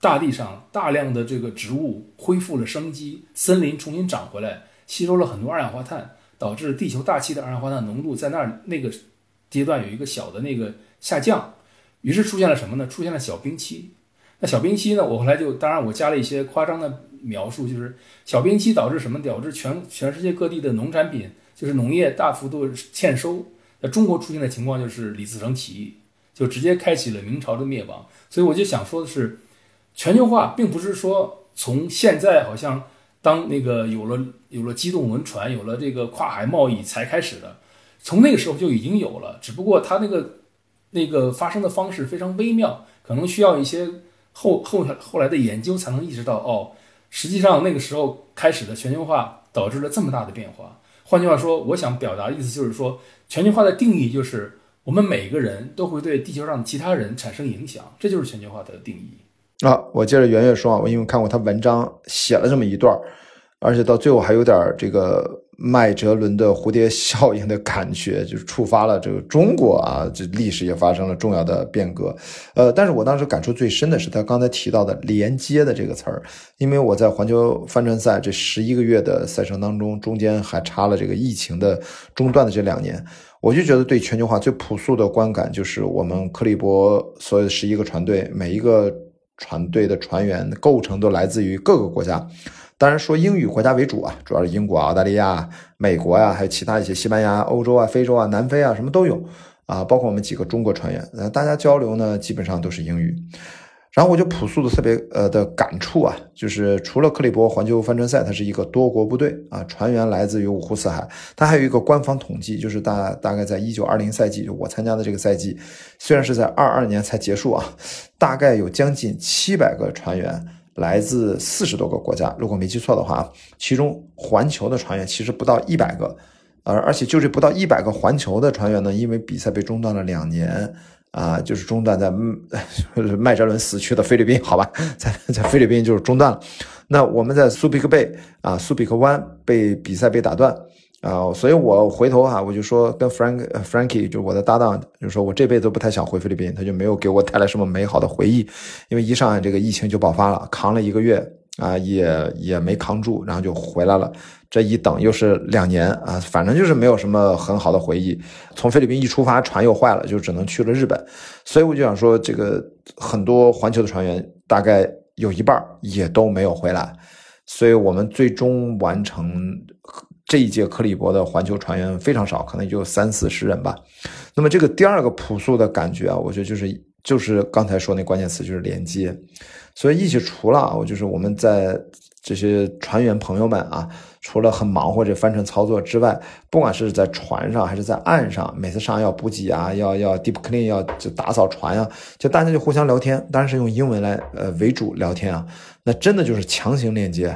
大地上大量的这个植物恢复了生机，森林重新长回来，吸收了很多二氧化碳，导致地球大气的二氧化碳浓度在那儿那个阶段有一个小的那个下降。于是出现了什么呢？出现了小冰期。那小冰期呢？我后来就当然我加了一些夸张的描述，就是小冰期导致什么？导致全全世界各地的农产品，就是农业大幅度欠收。那中国出现的情况就是李自成起义，就直接开启了明朝的灭亡。所以我就想说的是，全球化并不是说从现在好像当那个有了有了机动轮船，有了这个跨海贸易才开始的，从那个时候就已经有了，只不过它那个。那个发生的方式非常微妙，可能需要一些后后后来的研究才能意识到，哦，实际上那个时候开始的全球化导致了这么大的变化。换句话说，我想表达的意思就是说，全球化的定义就是我们每个人都会对地球上其他人产生影响，这就是全球化的定义。啊，我接着圆圆说啊，我因为看过他文章写了这么一段，而且到最后还有点这个。麦哲伦的蝴蝶效应的感觉，[laughs] 就是触发了这个中国啊，这历史也发生了重要的变革。呃，但是我当时感触最深的是他刚才提到的“连接”的这个词儿，因为我在环球帆船赛这十一个月的赛程当中，中间还插了这个疫情的中断的这两年，我就觉得对全球化最朴素的观感就是，我们克利伯所有的十一个船队，每一个船队的船员构成都来自于各个国家。当然说英语国家为主啊，主要是英国、澳大利亚、美国呀，还有其他一些西班牙、欧洲啊、非洲啊、南非啊，什么都有啊，包括我们几个中国船员，呃，大家交流呢基本上都是英语。然后我就朴素的特别呃的感触啊，就是除了克利伯环球帆船赛，它是一个多国部队啊，船员来自于五湖四海，它还有一个官方统计，就是大大概在一九二零赛季，就我参加的这个赛季，虽然是在二二年才结束啊，大概有将近七百个船员。来自四十多个国家，如果没记错的话，其中环球的船员其实不到一百个，而而且就这不到一百个环球的船员呢，因为比赛被中断了两年，啊，就是中断在 [laughs] 麦哲伦死去的菲律宾，好吧，[laughs] 在在菲律宾就是中断了。那我们在苏比克贝啊，苏比克湾被比赛被打断。啊，所以我回头哈，我就说跟 Frank Frankie 就是我的搭档，就说我这辈子不太想回菲律宾，他就没有给我带来什么美好的回忆，因为一上来这个疫情就爆发了，扛了一个月啊，也也没扛住，然后就回来了。这一等又是两年啊，反正就是没有什么很好的回忆。从菲律宾一出发，船又坏了，就只能去了日本。所以我就想说，这个很多环球的船员大概有一半也都没有回来，所以我们最终完成。这一届克利伯的环球船员非常少，可能也就三四十人吧。那么这个第二个朴素的感觉啊，我觉得就是就是刚才说那关键词就是连接。所以一起除了，我就是我们在这些船员朋友们啊，除了很忙活这帆船操作之外，不管是在船上还是在岸上，每次上岸要补给啊，要要 deep clean，要就打扫船啊，就大家就互相聊天，当然是用英文来呃为主聊天啊，那真的就是强行链接。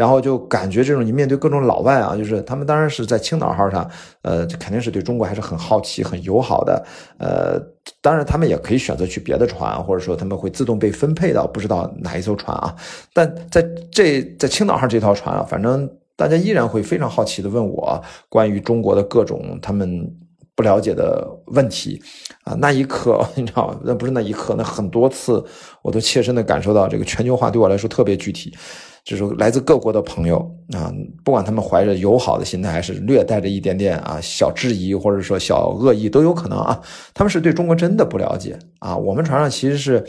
然后就感觉这种你面对各种老外啊，就是他们当然是在青岛号上，呃，肯定是对中国还是很好奇、很友好的。呃，当然他们也可以选择去别的船，或者说他们会自动被分配到不知道哪一艘船啊。[laughs] 但在这在青岛号这条船啊，反正大家依然会非常好奇的问我关于中国的各种他们不了解的问题啊。那一刻你知道，那不是那一刻，那很多次我都切身的感受到这个全球化对我来说特别具体。就是来自各国的朋友啊，不管他们怀着友好的心态，还是略带着一点点啊小质疑，或者说小恶意都有可能啊，他们是对中国真的不了解啊。我们船上其实是。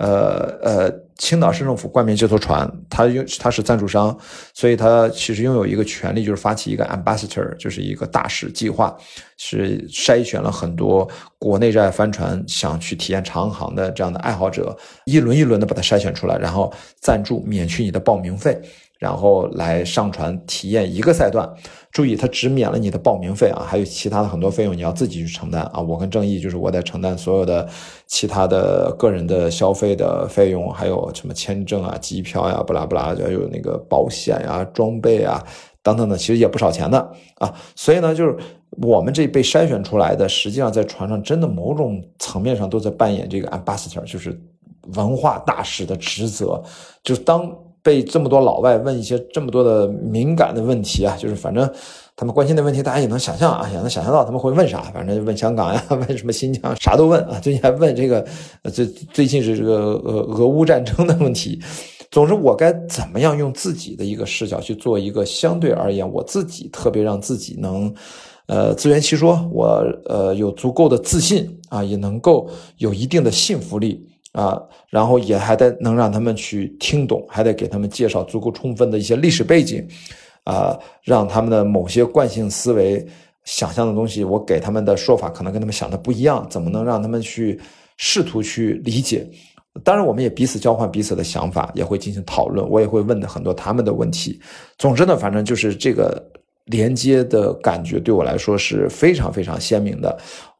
呃呃，青岛市政府冠名这艘船，它用它是赞助商，所以它其实拥有一个权利，就是发起一个 ambassador，就是一个大使计划，是筛选了很多国内热爱帆船、想去体验长航的这样的爱好者，一轮一轮的把它筛选出来，然后赞助免去你的报名费，然后来上传体验一个赛段。注意，它只免了你的报名费啊，还有其他的很多费用你要自己去承担啊。我跟正义就是我在承担所有的其他的个人的消费的费用，还有什么签证啊、机票呀、不拉不拉，还有那个保险呀、装备啊等等的，其实也不少钱的啊。所以呢，就是我们这被筛选出来的，实际上在船上真的某种层面上都在扮演这个 ambassador，就是文化大使的职责，就是当。被这么多老外问一些这么多的敏感的问题啊，就是反正他们关心的问题，大家也能想象啊，也能想象到他们会问啥。反正问香港呀，[laughs] 问什么新疆，啥都问啊。最近还问这个，最最近是这个俄俄乌战争的问题。总之，我该怎么样用自己的一个视角去做一个相对而言，我自己特别让自己能，呃，自圆其说，我呃有足够的自信啊，也能够有一定的信服力。啊，然后也还得能让他们去听懂，还得给他们介绍足够充分的一些历史背景，啊，让他们的某些惯性思维想象的东西，我给他们的说法可能跟他们想的不一样，怎么能让他们去试图去理解？当然，我们也彼此交换彼此的想法，也会进行讨论，我也会问的很多他们的问题。总之呢，反正就是这个连接的感觉对我来说是非常非常鲜明的。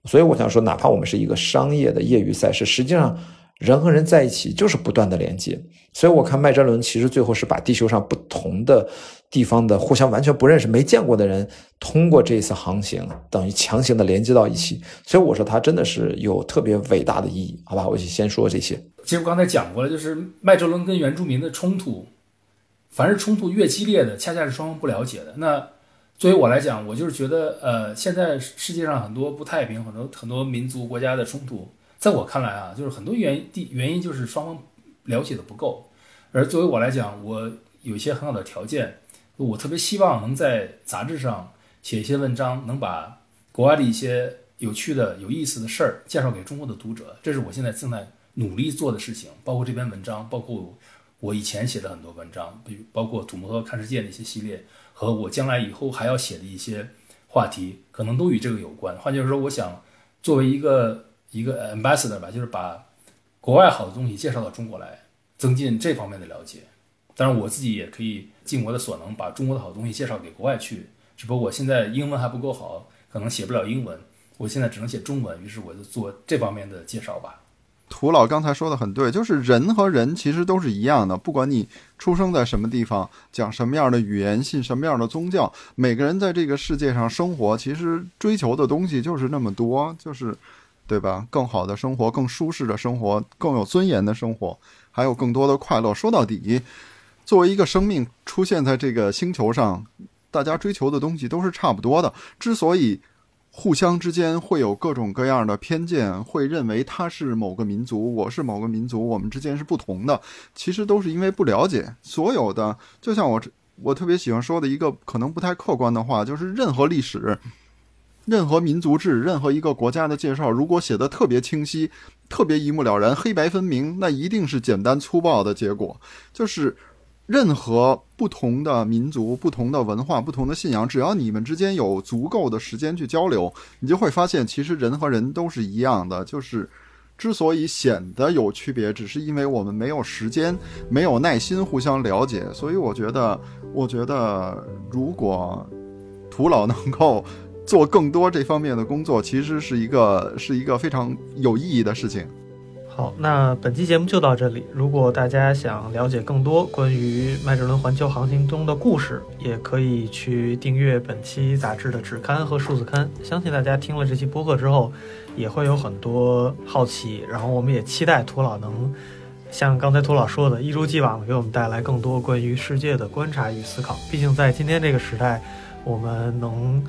所以我想说，哪怕我们是一个商业的业余赛事，实际上。人和人在一起就是不断的连接，所以我看麦哲伦其实最后是把地球上不同的地方的互相完全不认识、没见过的人，通过这一次航行，等于强行的连接到一起。所以我说他真的是有特别伟大的意义，好吧？我就先说这些。其实我刚才讲过了，就是麦哲伦跟原住民的冲突，凡是冲突越激烈的，恰恰是双方不了解的。那作为我来讲，我就是觉得，呃，现在世界上很多不太平，很多很多民族国家的冲突。在我看来啊，就是很多原因，第原因就是双方了解的不够。而作为我来讲，我有一些很好的条件，我特别希望能在杂志上写一些文章，能把国外的一些有趣的、有意思的事儿介绍给中国的读者。这是我现在正在努力做的事情。包括这篇文章，包括我以前写的很多文章，比如包括土木和看世界的一些系列，和我将来以后还要写的一些话题，可能都与这个有关。换句话说，我想作为一个。一个 ambassador 吧，就是把国外好的东西介绍到中国来，增进这方面的了解。当然，我自己也可以尽我的所能，把中国的好东西介绍给国外去。只不过我现在英文还不够好，可能写不了英文，我现在只能写中文。于是我就做这方面的介绍吧。涂老刚才说的很对，就是人和人其实都是一样的，不管你出生在什么地方，讲什么样的语言，信什么样的宗教，每个人在这个世界上生活，其实追求的东西就是那么多，就是。对吧？更好的生活，更舒适的生活，更有尊严的生活，还有更多的快乐。说到底，作为一个生命出现在这个星球上，大家追求的东西都是差不多的。之所以互相之间会有各种各样的偏见，会认为他是某个民族，我是某个民族，我们之间是不同的，其实都是因为不了解。所有的，就像我我特别喜欢说的一个可能不太客观的话，就是任何历史。任何民族志，任何一个国家的介绍，如果写的特别清晰、特别一目了然、黑白分明，那一定是简单粗暴的结果。就是任何不同的民族、不同的文化、不同的信仰，只要你们之间有足够的时间去交流，你就会发现，其实人和人都是一样的。就是之所以显得有区别，只是因为我们没有时间、没有耐心互相了解。所以，我觉得，我觉得，如果徒老能够。做更多这方面的工作，其实是一个是一个非常有意义的事情。好，那本期节目就到这里。如果大家想了解更多关于麦哲伦环球航行中的故事，也可以去订阅本期杂志的纸刊和数字刊。相信大家听了这期播客之后，也会有很多好奇。然后，我们也期待涂老能像刚才涂老说的，一如既往的给我们带来更多关于世界的观察与思考。毕竟，在今天这个时代，我们能。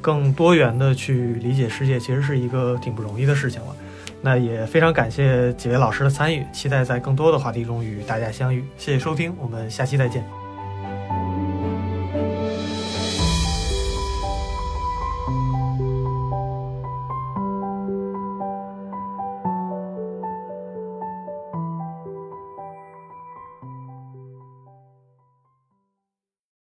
更多元的去理解世界，其实是一个挺不容易的事情了。那也非常感谢几位老师的参与，期待在更多的话题中与大家相遇。谢谢收听，我们下期再见。